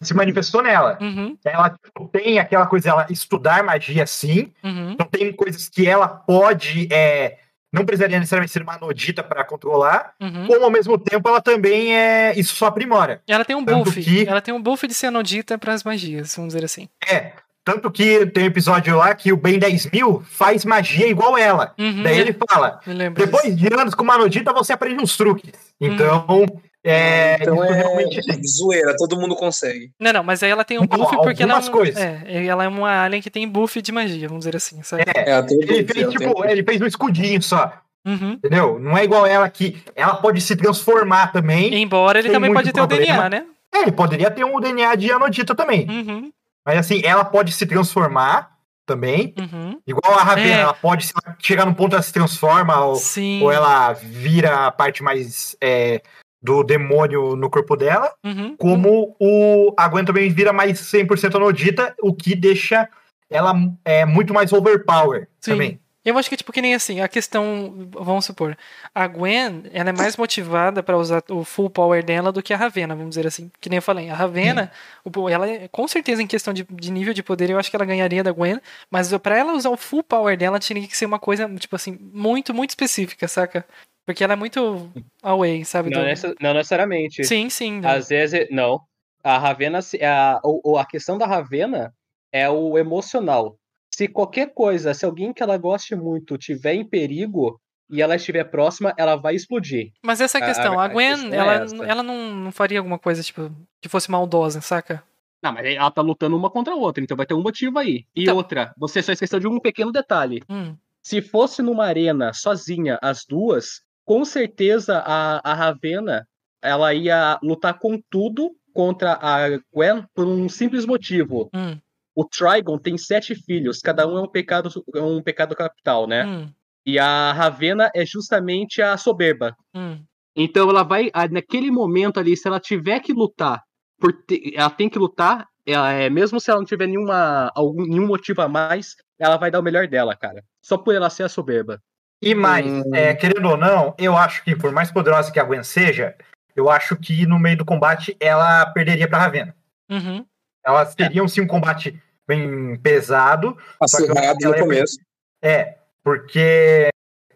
Se manifestou nela. Uhum, Ela tipo, tem aquela coisa, ela estudar magia sim. uhum. Então tem coisas que ela pode. É, não precisaria necessariamente ser uma anodita para controlar. Uhum. Como ao mesmo tempo ela também é. Isso só aprimora. Ela tem um Tanto buff. que- Ela tem um buff de cianodita pras magias, vamos dizer assim. É. Tanto que tem um episódio lá que o Ben 10 mil faz magia igual ela. Uhum, Daí é, ele fala: depois disso. de anos com uma anodita você aprende uns truques. Então. É, Então isso é realmente. zoeira, todo mundo consegue. Não, não, mas aí ela tem um Não, buff porque ela é, algumas um, coisas. é, ela é uma alien que tem buff de magia, vamos dizer assim, sabe? É, É, ela tem ele buff, fez, tem tipo, ele fez um escudinho só. Uhum. Entendeu? Não é igual ela que ela pode se transformar também. Embora ele também pode ter o problema. DNA, né? É, ele poderia ter um DNA de Anodita também. Uhum. Mas assim, ela pode se transformar também. Uhum. Igual a Ravena, É. ela pode se ela chegar num ponto ela se transforma ou, ou ela vira a parte mais é, do demônio no corpo dela. Uhum. Como o a Gwen também vira mais 100% Anodita, o que deixa ela é, muito mais overpower Sim. também. Eu acho que, tipo, que nem assim, a questão, vamos supor, a Gwen, ela é mais motivada pra usar o full power dela do que a Ravena, vamos dizer assim. Que nem eu falei, a Ravena, o- ela, com certeza, em questão de, de nível de poder, eu acho que ela ganharia da Gwen, mas pra ela usar o full power dela, tinha que ser uma coisa, tipo assim, muito, muito específica, saca? Porque ela é muito away, sabe? Não, do- necess- não necessariamente. Sim, sim. Às vezes, não. A Ravena, a, a questão da Ravena é o emocional. Se qualquer coisa, se alguém que ela goste muito tiver em perigo e ela estiver próxima, ela vai explodir. Mas essa é a A- questão, a, a Gwen, questão é ela, essa. ela não, não faria alguma coisa, tipo, que fosse maldosa, saca? Não, mas ela tá lutando uma contra a outra, então vai ter um motivo aí. E Então- outra, você só esqueceu de um pequeno detalhe. Hum, Se fosse numa arena sozinha, as duas, com certeza a, a Ravena ela ia lutar com tudo contra a Gwen por um simples motivo. hum, O Trigon tem sete filhos, cada um é um pecado, é um pecado capital, né? hum, E a Ravena é justamente a soberba. hum. Então ela vai, naquele momento ali, se ela tiver que lutar, por te- ela tem que lutar, ela, é, mesmo se ela não tiver nenhuma, algum, nenhum motivo a mais, ela vai dar o melhor dela, cara. Só por ela ser a soberba. E mais, Hum. é, querendo ou não, eu acho que por mais poderosa que a Gwen seja, eu acho que no meio do combate ela perderia pra Ravena. Uhum. Elas teriam sim um combate bem pesado. Acirrado no é começo. É, porque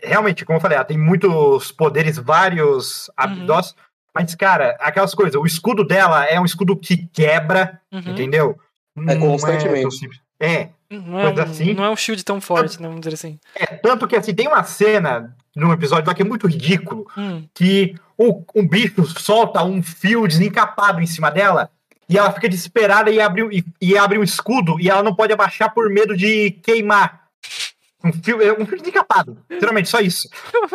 realmente, como eu falei, ela tem muitos poderes, vários habilidosos. Mas, cara, aquelas coisas, o escudo dela é um escudo que quebra, Uhum. entendeu? É Não constantemente. simples. É, Não é, Coisa um, assim. não é um shield tão forte, né? Vamos dizer assim. é, tanto que assim, tem uma cena num episódio lá que é muito ridículo, Hum, que o, um bicho solta um fio desencapado em cima dela e ela fica desesperada e abre, e, e abre um escudo e ela não pode abaixar por medo de queimar. Um fio, é um fio desencapado, literalmente, só isso.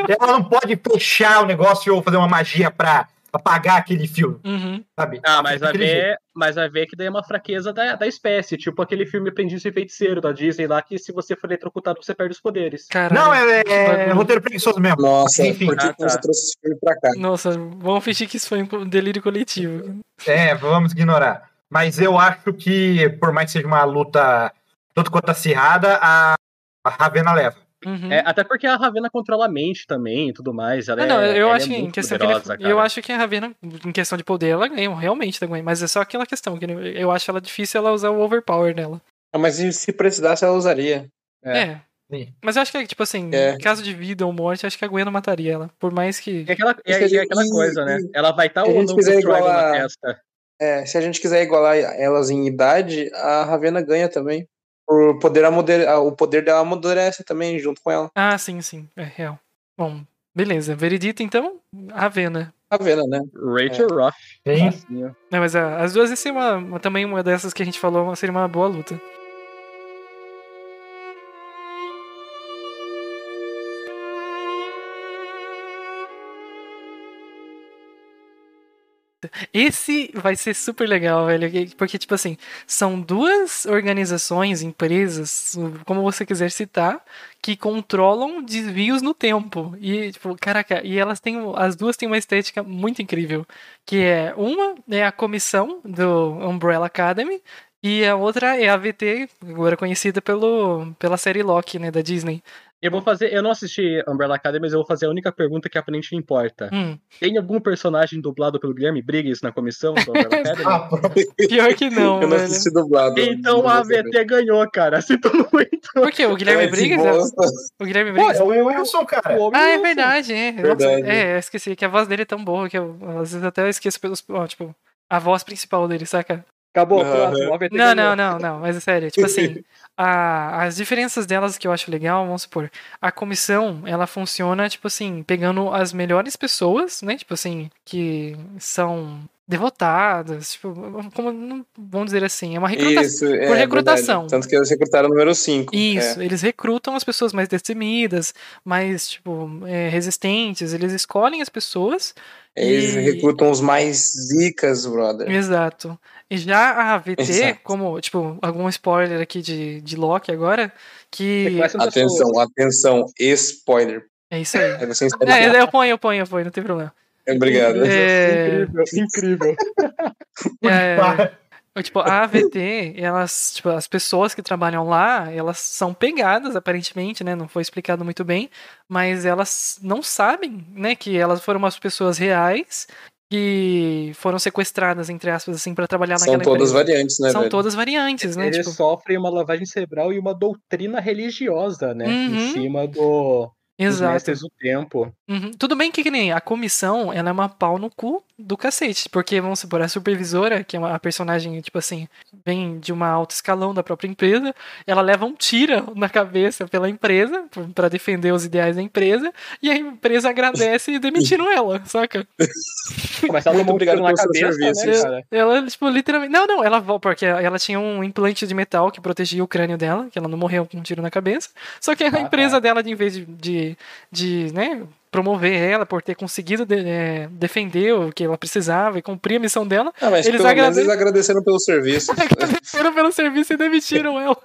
Ela não pode fechar o negócio ou fazer uma magia pra apagar aquele fio, uhum. sabe? Ah, Ela mas vai jeito. ver, mas vai ver que daí é uma fraqueza da, da espécie, tipo aquele filme Aprendiz e Feiticeiro da Disney lá, que se você for eletrocutado, você perde os poderes. Caralho. Não, é, é bagulho. roteiro preguiçoso mesmo. Nossa, Enfim. por que Ah, que você tá. trouxe esse filme pra cá? Nossa, vamos fingir que isso foi um delírio coletivo. É, vamos ignorar. Mas eu acho que, por mais que seja uma luta tanto quanto acirrada, a, a Ravena leva. Uhum. É, até porque a Ravena controla a mente também e tudo mais. Ela Ah, não, é, eu ela acho é que em muito questão que ele, poderosa, eu acho que a Ravena, em questão de poder, ela ganha realmente da Gwen, mas é só aquela questão, que eu acho ela difícil ela usar o overpower dela. Ah, mas se- se precisasse, ela usaria. É. É. Mas eu acho que, tipo assim, É. em caso de vida ou morte, acho que a Gwen não mataria ela. Por mais que. É aquela, é, se a é aquela coisa, né? Ela vai estar se a ou não com Trigon igual na a- testa. É, se a gente quiser igualar elas em idade, a Ravena ganha também. Por poder amoder... ah, O poder dela amadurece também junto com ela. Ah, sim, sim. É real. Bom, beleza. Veredito, então, Ravena. Ravena, né? Rachel Roth. Sim. Não, mas ah, as duas seria uma, uma- também uma dessas que a gente falou seria uma boa luta. Esse vai ser super legal, velho. Porque, tipo assim, são duas organizações, empresas, como você quiser citar, que controlam desvios no tempo. E, tipo, caraca, e elas têm. As duas têm uma estética muito incrível. Que é uma é a comissão do Umbrella Academy. E a outra é a VT, agora conhecida pelo, pela série Loki, né, da Disney. Eu vou fazer. Eu não assisti Umbrella Academy, mas eu vou fazer a única pergunta que aparentemente importa. Hum, Tem algum personagem dublado pelo Guilherme Briggs na comissão do Umbrella Academy? Ah, pior que não, eu não velho. assisti dublado. Então a. VT ganhou, cara. Sinto muito. Por quê? O Guilherme que Briggs? bosta. O Guilherme Pô, Briggs? é o Will Wilson, cara. O Ah, é verdade, é. Verdade. Nossa, é, eu esqueci que a voz dele é tão boa que eu às vezes até eu esqueço pelos. ó, tipo, a voz principal dele, saca? Acabou. A Não, ganhou. não, não, não, mas é sério. Tipo assim, a- as diferenças delas que eu acho legal, vamos supor, a comissão, ela funciona, tipo assim, pegando as melhores pessoas, né? Tipo assim, que são devotadas, tipo, como vamos dizer assim, é uma recruta... Isso, é, por recrutação. verdade. Tanto que eles recrutaram o número 5. Isso, eles recrutam as pessoas mais destemidas, mais, tipo, é, resistentes, eles escolhem as pessoas. Eles e- recrutam os mais zicas, brother. Exato. E já a AVT, Exato. como, tipo, algum spoiler aqui de, de Loki agora, que. pessoas. Atenção, atenção, spoiler. É isso aí. É, eu ponho, eu ponho, eu ponho, não tem problema. Obrigado. É, Incrível, incrível. é, tipo, a AVT, elas, tipo, as pessoas que trabalham lá, elas são pegadas, aparentemente, né? Não foi explicado muito bem, mas elas não sabem, né, que elas foram umas pessoas reais que foram sequestradas, entre aspas, assim, para trabalhar São naquela todas empresa. variantes, né, São velho? todas variantes, né? Eles Tipo, sofrem uma lavagem cerebral e uma doutrina religiosa, né? Uhum. Em cima do, exato. mestres do tempo. Uhum. Tudo bem que, que nem a comissão, ela é uma pau no cu do cacete. Porque, vamos supor, a supervisora, que é uma a personagem, tipo assim, vem de uma alto escalão da própria empresa, ela leva um tiro na cabeça pela empresa, p- pra defender os ideais da empresa, e a empresa agradece e demitiram ela, saca? Mas ela Muito tomou um obrigado na cabeça, serviço. né, cara? Ela, tipo, literalmente. Não, não, ela volta, porque ela tinha um implante de metal que protegia o crânio dela, que ela não morreu com um tiro na cabeça. Só que a tá. empresa dela, de, em vez de, de, de, né, promover ela por ter conseguido de- é, defender o que ela precisava e cumprir a missão dela, Ah, mas Eles pelo menos agrade- eles agradeceram pelo serviço. agradeceram pelo serviço e demitiram ela.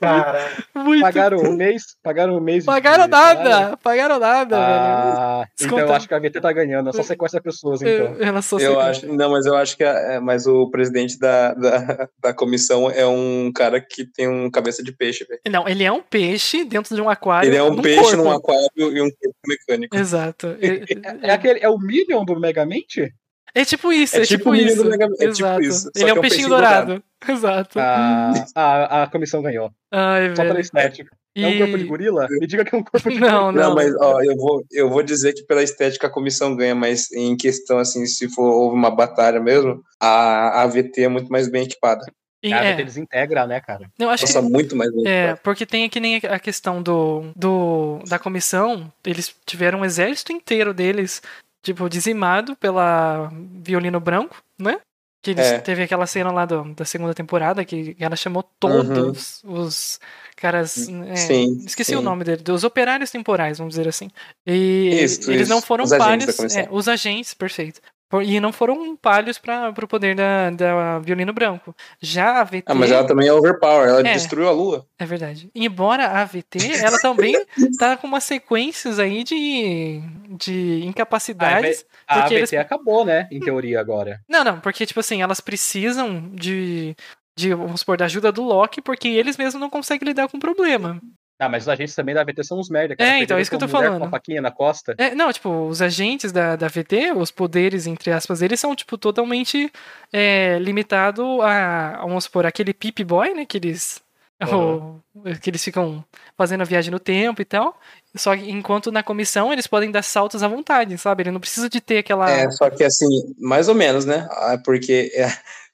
Cara, Muito. Pagaram um mês, pagaram um mês. de- Pagaram de nada, pagaram nada, velho. Ah, então eu acho que a VT tá ganhando, é só sequestra pessoas, então. Ela só Eu acho, não, mas eu acho que a- é, mas o presidente da, da, da comissão é um cara que tem um cabeça de peixe, velho. Não, ele é um peixe dentro de um aquário. Ele é um num peixe corpo. num aquário e um corpo mecânico. Exato. É, É, aquele, é o Minion do Megamente? é tipo isso, é, É tipo, tipo isso. é tipo Exato. isso, só Ele é que um peixinho dourado. Exato. A, a, a comissão ganhou. Ai, Só pela estética. É um E- corpo de gorila? Me diga que é um corpo de Não, Não, não. mas ó, eu vou, eu vou dizer que pela estética a comissão ganha, mas em questão assim, se for houve uma batalha mesmo, a, a AVT é muito mais bem equipada. E- Ah, é, VT desintegra, né, cara? eu acho Nossa, que muito mais É, porque tem que nem a questão do, do da comissão, eles tiveram um exército inteiro deles, tipo, dizimado pela Violino Branco, né? Que eles, É. teve aquela cena lá do- da segunda temporada que ela chamou Uhum. todos os caras. é, Sim, esqueci sim. o nome dele, dos operários temporais, vamos dizer assim. E Isso, eles isso. não foram Os agentes palhos. comissão. é, os agentes, perfeito. E não foram palhos para o poder da, da Violino Branco. Já a VT. Ah, mas ela também é overpower, ela É. destruiu a lua. É verdade. Embora a AVT, ela também tá com umas sequências aí de, de incapacidades. A Porque VT eles- acabou, né? Em teoria agora. Não, não, porque, tipo assim, elas precisam de, de, vamos supor, da ajuda do Loki, porque eles mesmos não conseguem lidar com o problema. Ah, mas os agentes também da VT são uns merda, É, cara. então, Perderam é isso que eu tô falando. Com a faquinha na costa. É, não, tipo, os agentes da, da VT, os poderes, entre aspas, eles são, tipo, totalmente é, limitados a, vamos supor, aquele Pip Boy, né, que eles... Uhum. o- que eles ficam fazendo a viagem no tempo e tal. Só que enquanto na comissão eles podem dar saltos à vontade, sabe? Ele não precisa de ter aquela. É, só que assim, mais ou menos, né? Ah, Porque é,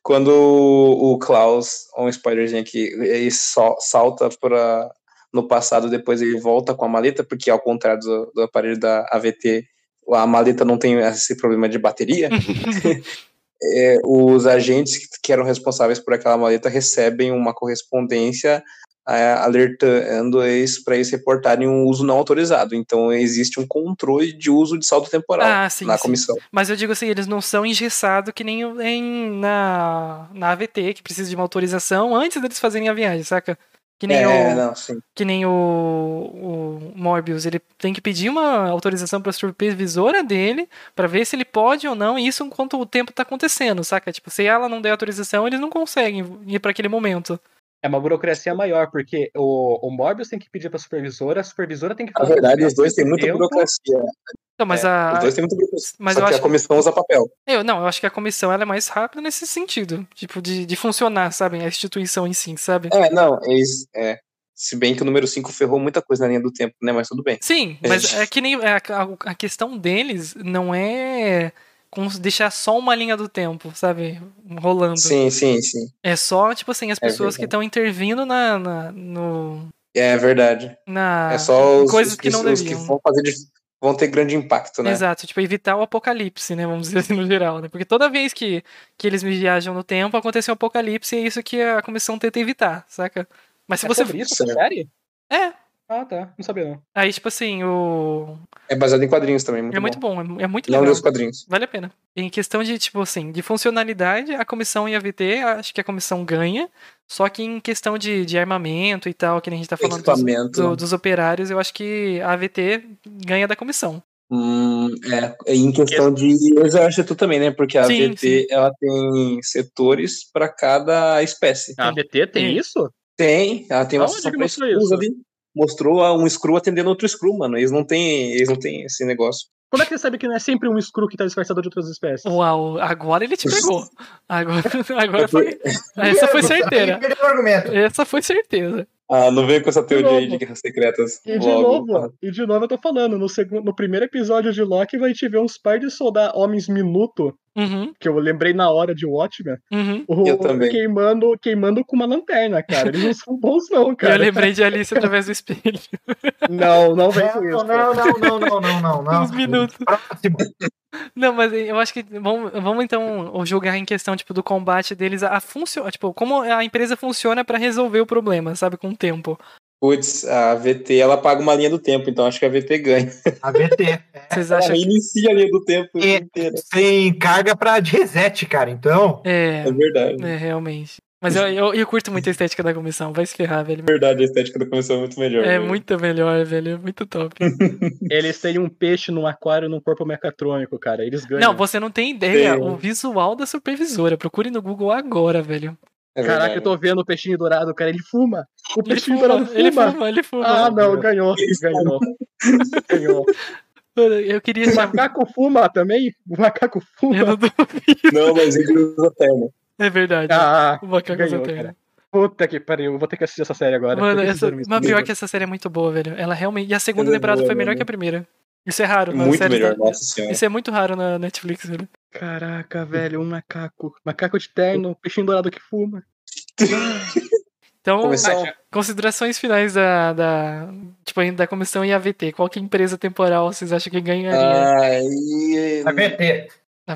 quando o Klaus, um spoilerzinho aqui, ele só salta para no passado, depois ele volta com a maleta, porque ao contrário do, do aparelho da AVT, a maleta não tem esse problema de bateria. É, os agentes que- eram responsáveis por aquela maleta recebem uma correspondência é, alertando eles para eles reportarem um uso não autorizado. Então existe um controle de uso de saldo temporal Ah, sim, na sim. comissão. Mas eu digo assim, eles não são engessados que nem em, na, na AVT, que precisa de uma autorização antes deles fazerem a viagem, saca? Que nem, É, o, não, sim. que nem o, o Morbius, ele tem que pedir uma autorização para a supervisora dele para ver se ele pode ou não, e isso enquanto o tempo tá acontecendo, saca? Tipo, se ela não der autorização, eles não conseguem ir para aquele momento. É uma burocracia maior, porque o, o Morbius tem que pedir pra supervisora, a supervisora tem que Na falar com verdade, os dois têm muita burocracia. Então, mas É, a, Os dois têm muita burocracia. mas Só eu que acho- a comissão usa papel. Eu, não, eu acho que a comissão ela é mais rápida nesse sentido. Tipo, de, de funcionar, sabe? A instituição em si, sabe? É, não, eles. É, se bem que o número 5 ferrou muita coisa na linha do tempo, né? Mas tudo bem. Sim, mas é que nem. A, a- a questão deles não é com deixar só uma linha do tempo, sabe? Rolando. Sim, sim, sim. É só, tipo assim, as É pessoas que verdade. estão intervindo na, na, no, É verdade. na É só os, coisas os que não os deviam. que vão fazer, vão ter grande impacto, né? Exato, tipo, evitar o apocalipse, né? Vamos dizer assim no geral, né? Porque toda vez que, que eles viajam no tempo, acontece um apocalipse e é isso que a comissão tenta evitar, saca? Mas se É você. sobre isso série? É. Ah, tá. Não sabia não. Aí, tipo assim, o. É baseado em quadrinhos também, muito é muito bom. bom, é, é muito Não legal. lê os quadrinhos. Vale a pena. Em questão de, tipo assim, de funcionalidade, a comissão e a VT, acho que a comissão ganha. Só que em questão de, de armamento e tal, que nem a gente tá falando dos, do- dos operários, eu acho que a VT ganha da comissão. Hum, é, em questão de exército também, né? Porque a Sim, VT sim. ela tem setores para cada espécie. A ABT tem Tem. isso? Tem, ela tem uma Aonde seção screws isso? ali. Mostrou um screw atendendo outro screw, mano. Eles não têm, eles não têm esse negócio. Como é que você sabe que não é sempre um screw que tá disfarçado de outras espécies? Uau, agora ele te pegou. Agora, agora É foi. Essa foi certeira. Essa foi certeza. Ah, não vem com essa teoria aí de guerras secretas. E de logo. novo, e de novo eu tô falando, no, segundo, no primeiro episódio de Loki vai te ver uns par de soldados, homens minuto, Uhum, que eu lembrei na hora de Watchmen, uhum. o- Eu também. Queimando, queimando com uma lanterna, cara. Eles não são bons não, Eu cara. lembrei de Alice através do espelho. Não, não vem com Não, isso. não, não, não, não, não, não, não. Uns minutos. Próximo. Não, mas eu acho que vamos, vamos então julgar em questão tipo do combate deles a, a funcio, tipo como a empresa funciona pra resolver o problema, sabe, com o tempo. Putz, a VT ela paga uma linha do tempo, então acho que a VT ganha. A VT. Vocês Ela acham que reinicia a linha do tempo É. inteira. Sem carga pra de reset, cara. Então. é, É verdade. é realmente. Mas eu, eu, eu curto muito a estética da comissão, vai se ferrar, velho. É verdade, a estética da comissão é muito melhor. É né? muito melhor, velho, é muito top. Eles têm um peixe num aquário num corpo mecatrônico, cara. Eles ganham. Não, você não tem ideia Tem. o visual da supervisora. Procure no Google agora, velho. É Caraca, eu tô vendo o peixinho dourado, cara. Ele fuma. O Ele peixinho fuma, dourado fuma. ele fuma, ele fuma. Ah, não, ganhou. Ganhou. Ganhou. Mano, Eu queria O macaco fuma também? O macaco Eu fuma? não duvido. Não, mas ele usa terno. É verdade. Ah, o macaco ganhou, Zaterno. cara. puta que pariu. Eu vou ter que assistir essa série agora. Mano, Eu essa, mas pior que essa série é muito boa, velho. Ela realmente. E a segunda é temporada boa, foi melhor mano. que a primeira. Isso é raro, na Muito série melhor, da- nossa senhora. Isso é muito raro na Netflix, velho. Caraca, velho, um macaco. Macaco de terno, peixinho dourado que fuma. Então, Comissão. considerações finais da, da. Tipo, ainda da comissão e AVT. Qual que empresa temporal vocês acham que ganharia Ah, Aí. A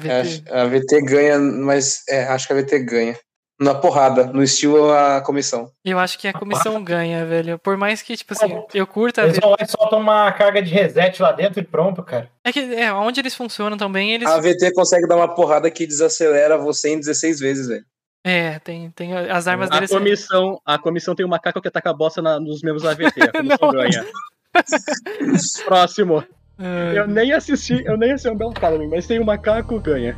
A VT ganha, mas é, acho que a VT ganha. Na porrada, no estilo a comissão. Eu acho que a comissão ganha, velho. Por mais que, tipo assim, eu curto a Eles VT. vão lá e soltam uma carga de reset lá dentro e pronto, cara. É que, é, onde eles funcionam também, eles. A VT consegue dar uma porrada que desacelera você em 16 vezes, velho. É, tem, tem as armas A deles. comissão, a comissão tem um macaco que ataca a bosta na- nos membros da AVT. A comissão ganha. Próximo. Ah, Eu nem assisti, eu nem assisti Umbrella Academy, mas tem um macaco, ganha.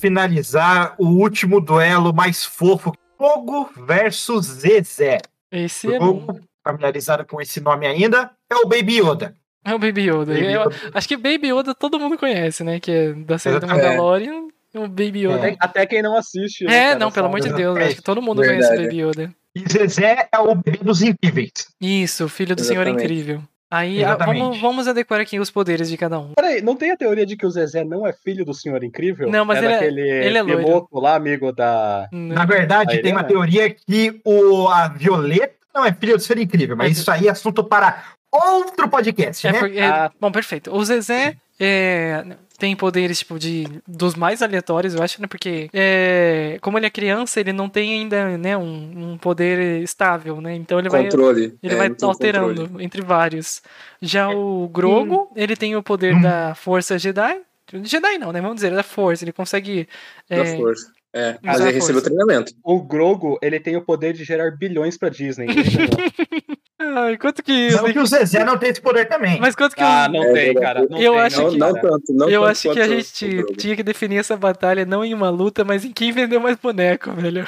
Finalizar o último duelo mais fofo. Fogo versus Zezé. esse O é bom. familiarizado com esse nome ainda, é o Baby Yoda. É o Baby Yoda. Baby Eu- Yoda. acho que Baby Yoda todo mundo conhece, né? Que é da série do. Mandalorian. O Baby Yoda. Até, até quem não assiste. né, É, cara, não, pelo amor de Deus. Exatamente. Acho que todo mundo conhece o Verdade. Baby Yoda. E Zezé é o bebê dos incríveis. Isso, o filho do Senhor Exatamente. Incrível. Aí, a- Exatamente. vamos, vamos adequar aqui os poderes de cada um. Peraí, não tem a teoria de que o Zezé não é filho do Senhor Incrível? Não, mas é ele é- daquele ele é loiro. lá, amigo da. Na verdade, tem uma é. teoria que o, a Violeta não é filha do ser incrível, mas isso aí é assunto para outro podcast, É né? porque- é- Ah. Bom, perfeito. O Zezé é, tem poderes, tipo, de dos mais aleatórios, eu acho, né? Porque é, como ele é criança, ele não tem ainda, né, um, um poder estável, né? Então ele vai. Controle. Ele É, vai alterando controle. entre vários. Já o Grogo, ele tem o poder Hum. da força Jedi. Jedi não, né? Vamos dizer, da força. Ele consegue. Da é, força. É, mas ele recebeu treinamento. O Grogo, ele tem o poder de gerar bilhões pra Disney. Ele ganhou. Ai, quanto que. Não que o Zezé não tem esse poder também. Mas quanto que. ah, o- não É tem, cara. Não Eu tem, acho Não, que- não cara. tanto. Não eu tanto acho que a gente tinha que definir essa batalha não em uma luta, mas em quem vendeu mais boneco, velho.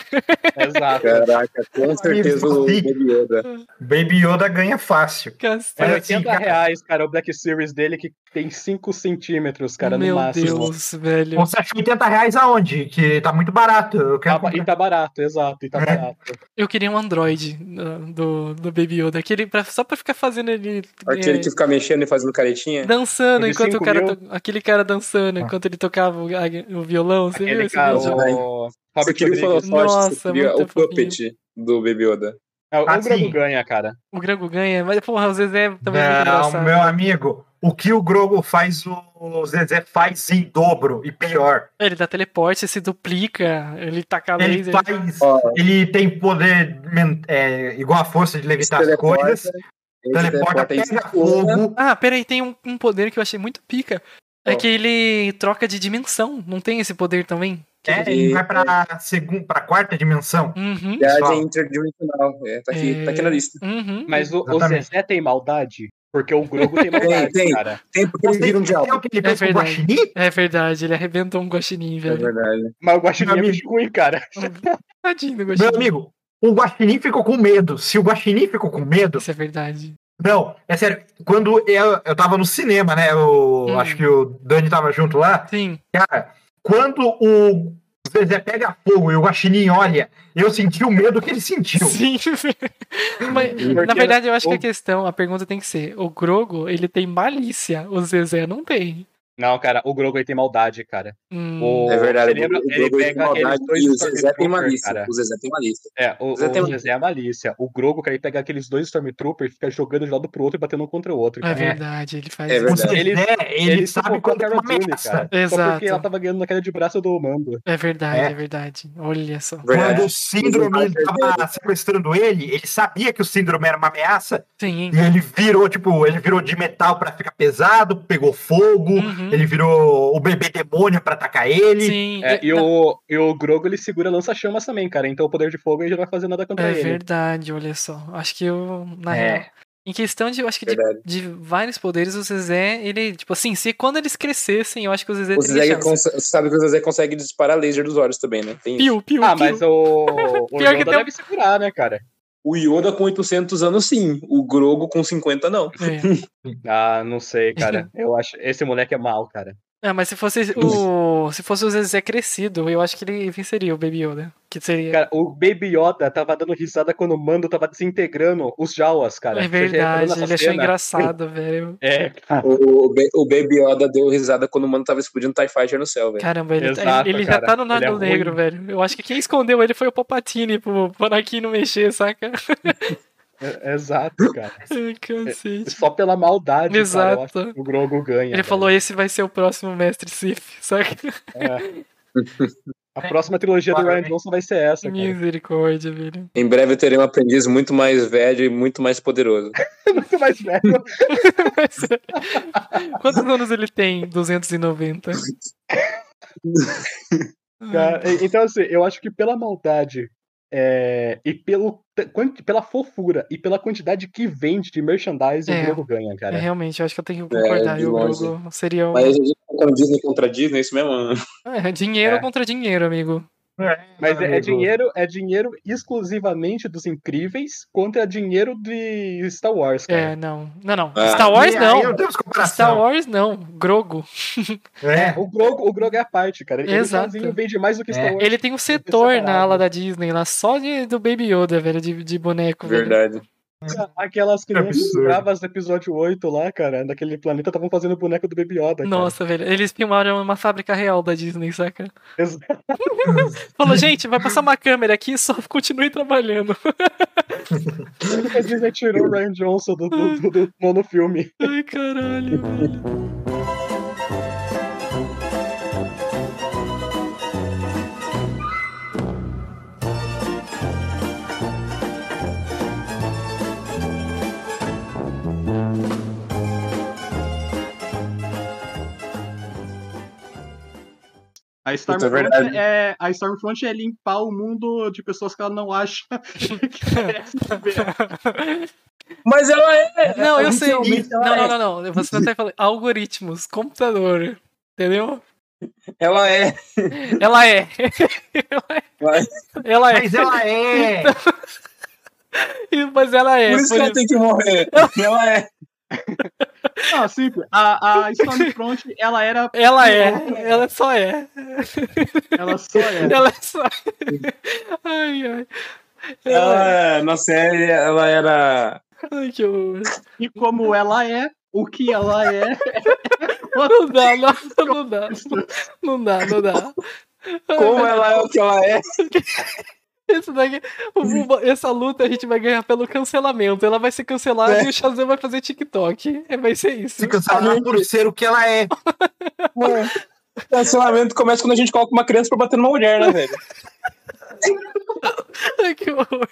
Exato. Caraca, com certeza o Sim. Baby Yoda. Baby Yoda ganha fácil. Cacete. É, 80 assim, cara. reais, cara, o Black Series dele que tem 5 centímetros, cara, Meu no máximo. Deus, velho. Você acha 80 reais aonde? Que tá muito barato. Eu quero Tá e tá barato, exato, e tá É. barato. Eu queria um Android uh, do, do Baby Yoda. Aquele pra, só pra ficar fazendo ele. Aquele é, que fica mexendo e fazendo caretinha. Dançando enquanto o cara. to- Aquele cara dançando enquanto ele tocava o, a- o violão. Você viu Aquele esse cara, vídeo? o Você queria o Nossa, você queria muito o Puppet do Baby Yoda. É, o Ah, sim. ganha, cara. O Grago ganha, mas porra, o Zezé também é muito Não, engraçado. meu amigo, o que o Grogu faz, o Zezé faz em dobro e pior. Ele dá teleporte, se duplica, ele taca Ele laser. faz. Ó, Ele tem poder é, igual a força de levitar as teleporta, coisas. ele Teleporta, teleporta em pega cima. fogo. Ah, peraí, tem um, um poder que eu achei muito pica. É Qual? que ele troca de dimensão. Não tem esse poder também? É, ele- ele vai pra, segunda, pra quarta dimensão. Uhum. Pessoal. interdimensional. É, tá, aqui, É. tá aqui na lista. Uhum. Mas o, o. Zezé tem maldade? Porque o Grogu tem maldade, tem. cara. Tem porque ele vira um É diabo. o que ele o verdade. É verdade, ele arrebentou um guaxinim, É velho. verdade. Mas o Guaxinim é Meu bicho ruim, cara. Tadinho do Meu guaxinim. amigo, o Guaxinim ficou com medo. Se o Guaxinim ficou com medo, Isso é verdade. Não, é sério. Quando eu, eu tava no cinema, né? Eu Hum. acho que o Dani tava junto lá. Sim. Cara, quando o Zezé pega fogo e o Guaxinim olha, eu senti o medo que ele sentiu. Sim. Mas, na verdade, eu acho que a questão, a pergunta tem que ser: o Grogo, ele tem malícia, o Zezé não tem. Não, cara, o Grogu ele tem maldade, cara. Hum, O- É verdade. Lembra? o Ele Grogu tem pega aqueles maldade dois e o Zezé tem malícia. cara. O Zezé tem malícia. É, o, Zezé tem o Zezé é a malícia. O Grogu, cara, ele pega aqueles dois Stormtroopers e fica jogando de um lado pro outro e batendo um contra o outro. é cara. verdade, ele faz É isso. Verdade. Zezé, Ele- ele, sabe quando é uma ameaça. cara. Só Exato. porque ela tava ganhando na queda de braço do Mando. É verdade, É. é, verdade. Olha só. Verdade. Quando o síndrome tava sequestrando ele, ele sabia que o síndrome era uma ameaça Sim. e ele virou, tipo, ele virou de metal pra ficar pesado, pegou fogo, Uhum. Ele virou o bebê demônio pra atacar ele. Sim. É, é- e, o, e o Grogu ele segura lança-chamas também, cara. Então o poder de fogo ele já não vai fazer nada contra É ele. verdade, olha só. Acho que eu, na É. real, em questão de, eu acho que de, de vários poderes, o Zezé, ele, tipo assim, se quando eles crescessem, eu acho que o Zezé O Zezé sabe que o Zezé consegue disparar laser dos olhos também, né? Tem. Piu, piu, Ah, piu. mas o, o Pior que tem- deve segurar, né, cara? O Yoda com 800 anos, sim. O Grogo com 50, não. É. Ah, não sei, cara. Eu acho. Esse moleque é mal, cara. Ah, mas se fosse o. Se fosse o Zezé crescido, eu acho que ele venceria o Baby Yoda. Que seria. Cara, o Baby Yoda tava dando risada quando o Mando tava desintegrando os Jawas, cara. é verdade, ele achou cena? engraçado, velho. É, cara. O, o, Ba- o Baby Yoda deu risada quando o mano tava explodindo TIE Fighter no céu, velho. Caramba, ele, Exato, ele, ele já cara. tá no Ele é. Negro, velho. Eu acho que quem escondeu ele foi o Palpatine pro, pro Anakin não mexer, saca? É- Exato, cara. Cacete. Só pela maldade, cara. Eu Exato. acho que o Grogu ganha. Ele velho. falou: esse vai ser o próximo Mestre Sith, saca? É. A próxima trilogia do Ryan? Johnson vai ser essa, cara. Misericórdia, velho. Em breve eu terei um aprendiz muito mais velho e muito mais poderoso. Muito mais velho. Quantos anos ele tem? 290. Cara, Então, assim, eu acho que pela maldade é, e pelo, pela fofura e pela quantidade que vende de merchandising, É. o Grogu ganha, É, cara. realmente, eu acho que eu tenho que concordar. de e o. Grogu seria um. Mas a gente tá com Disney contra Disney, é isso mesmo? É, dinheiro É. contra dinheiro, amigo. Mas é, é dinheiro, é dinheiro exclusivamente dos incríveis contra dinheiro de Star Wars, cara. É, não. Não, não. Ah, Star Wars não. Star Wars não. Grogo. É. O Grogu, o Grogu é a parte, cara. Ele Exato. sozinho vende mais do que Star É. Wars. Ele tem um setor na ala da Disney lá, só de, do Baby Yoda, velho, de, de boneco. velho. Aquelas crianças bravas do episódio 8 lá, cara, daquele planeta, estavam fazendo boneco do Baby Yoda. cara. Nossa, velho. Eles filmaram uma fábrica real da Disney, saca? Exato. Falou, gente, vai passar uma câmera aqui, só continue trabalhando. A Disney tirou o Ryan Johnson do, do, do, do nono filme. Ai, caralho, velho. A é Stormfront verdade. é, a Stormfront é limpar o mundo de pessoas que ela não acha que merece. Mas ela é. Não, eu sei. Não, ela não, é. não, não. Você tá falando algoritmos, computador. Entendeu? Ela é. Ela é. Vai. Ela é. Mas ela é. Mas ela é. Por isso por que ela tem que morrer. Ela é. Não, simples. A, a Stormfront, ela era. Ela é. Ela só é. Ela só é. Ela só é. Ai, ai. Ela é. Ela, na série, ela era Ai, que horror. E como ela é, o que ela é. Não dá, não, não dá. Não dá, não dá. Como ela é o que ela é. Esse daqui, o- o- essa luta a gente vai ganhar pelo cancelamento. Ela vai ser cancelada É. e o Shazam vai fazer TikTok. É, Vai ser isso. Se cancelar por ser o que ela é. O cancelamento começa quando a gente coloca uma criança pra bater numa mulher, né, velho? Ai, que horror.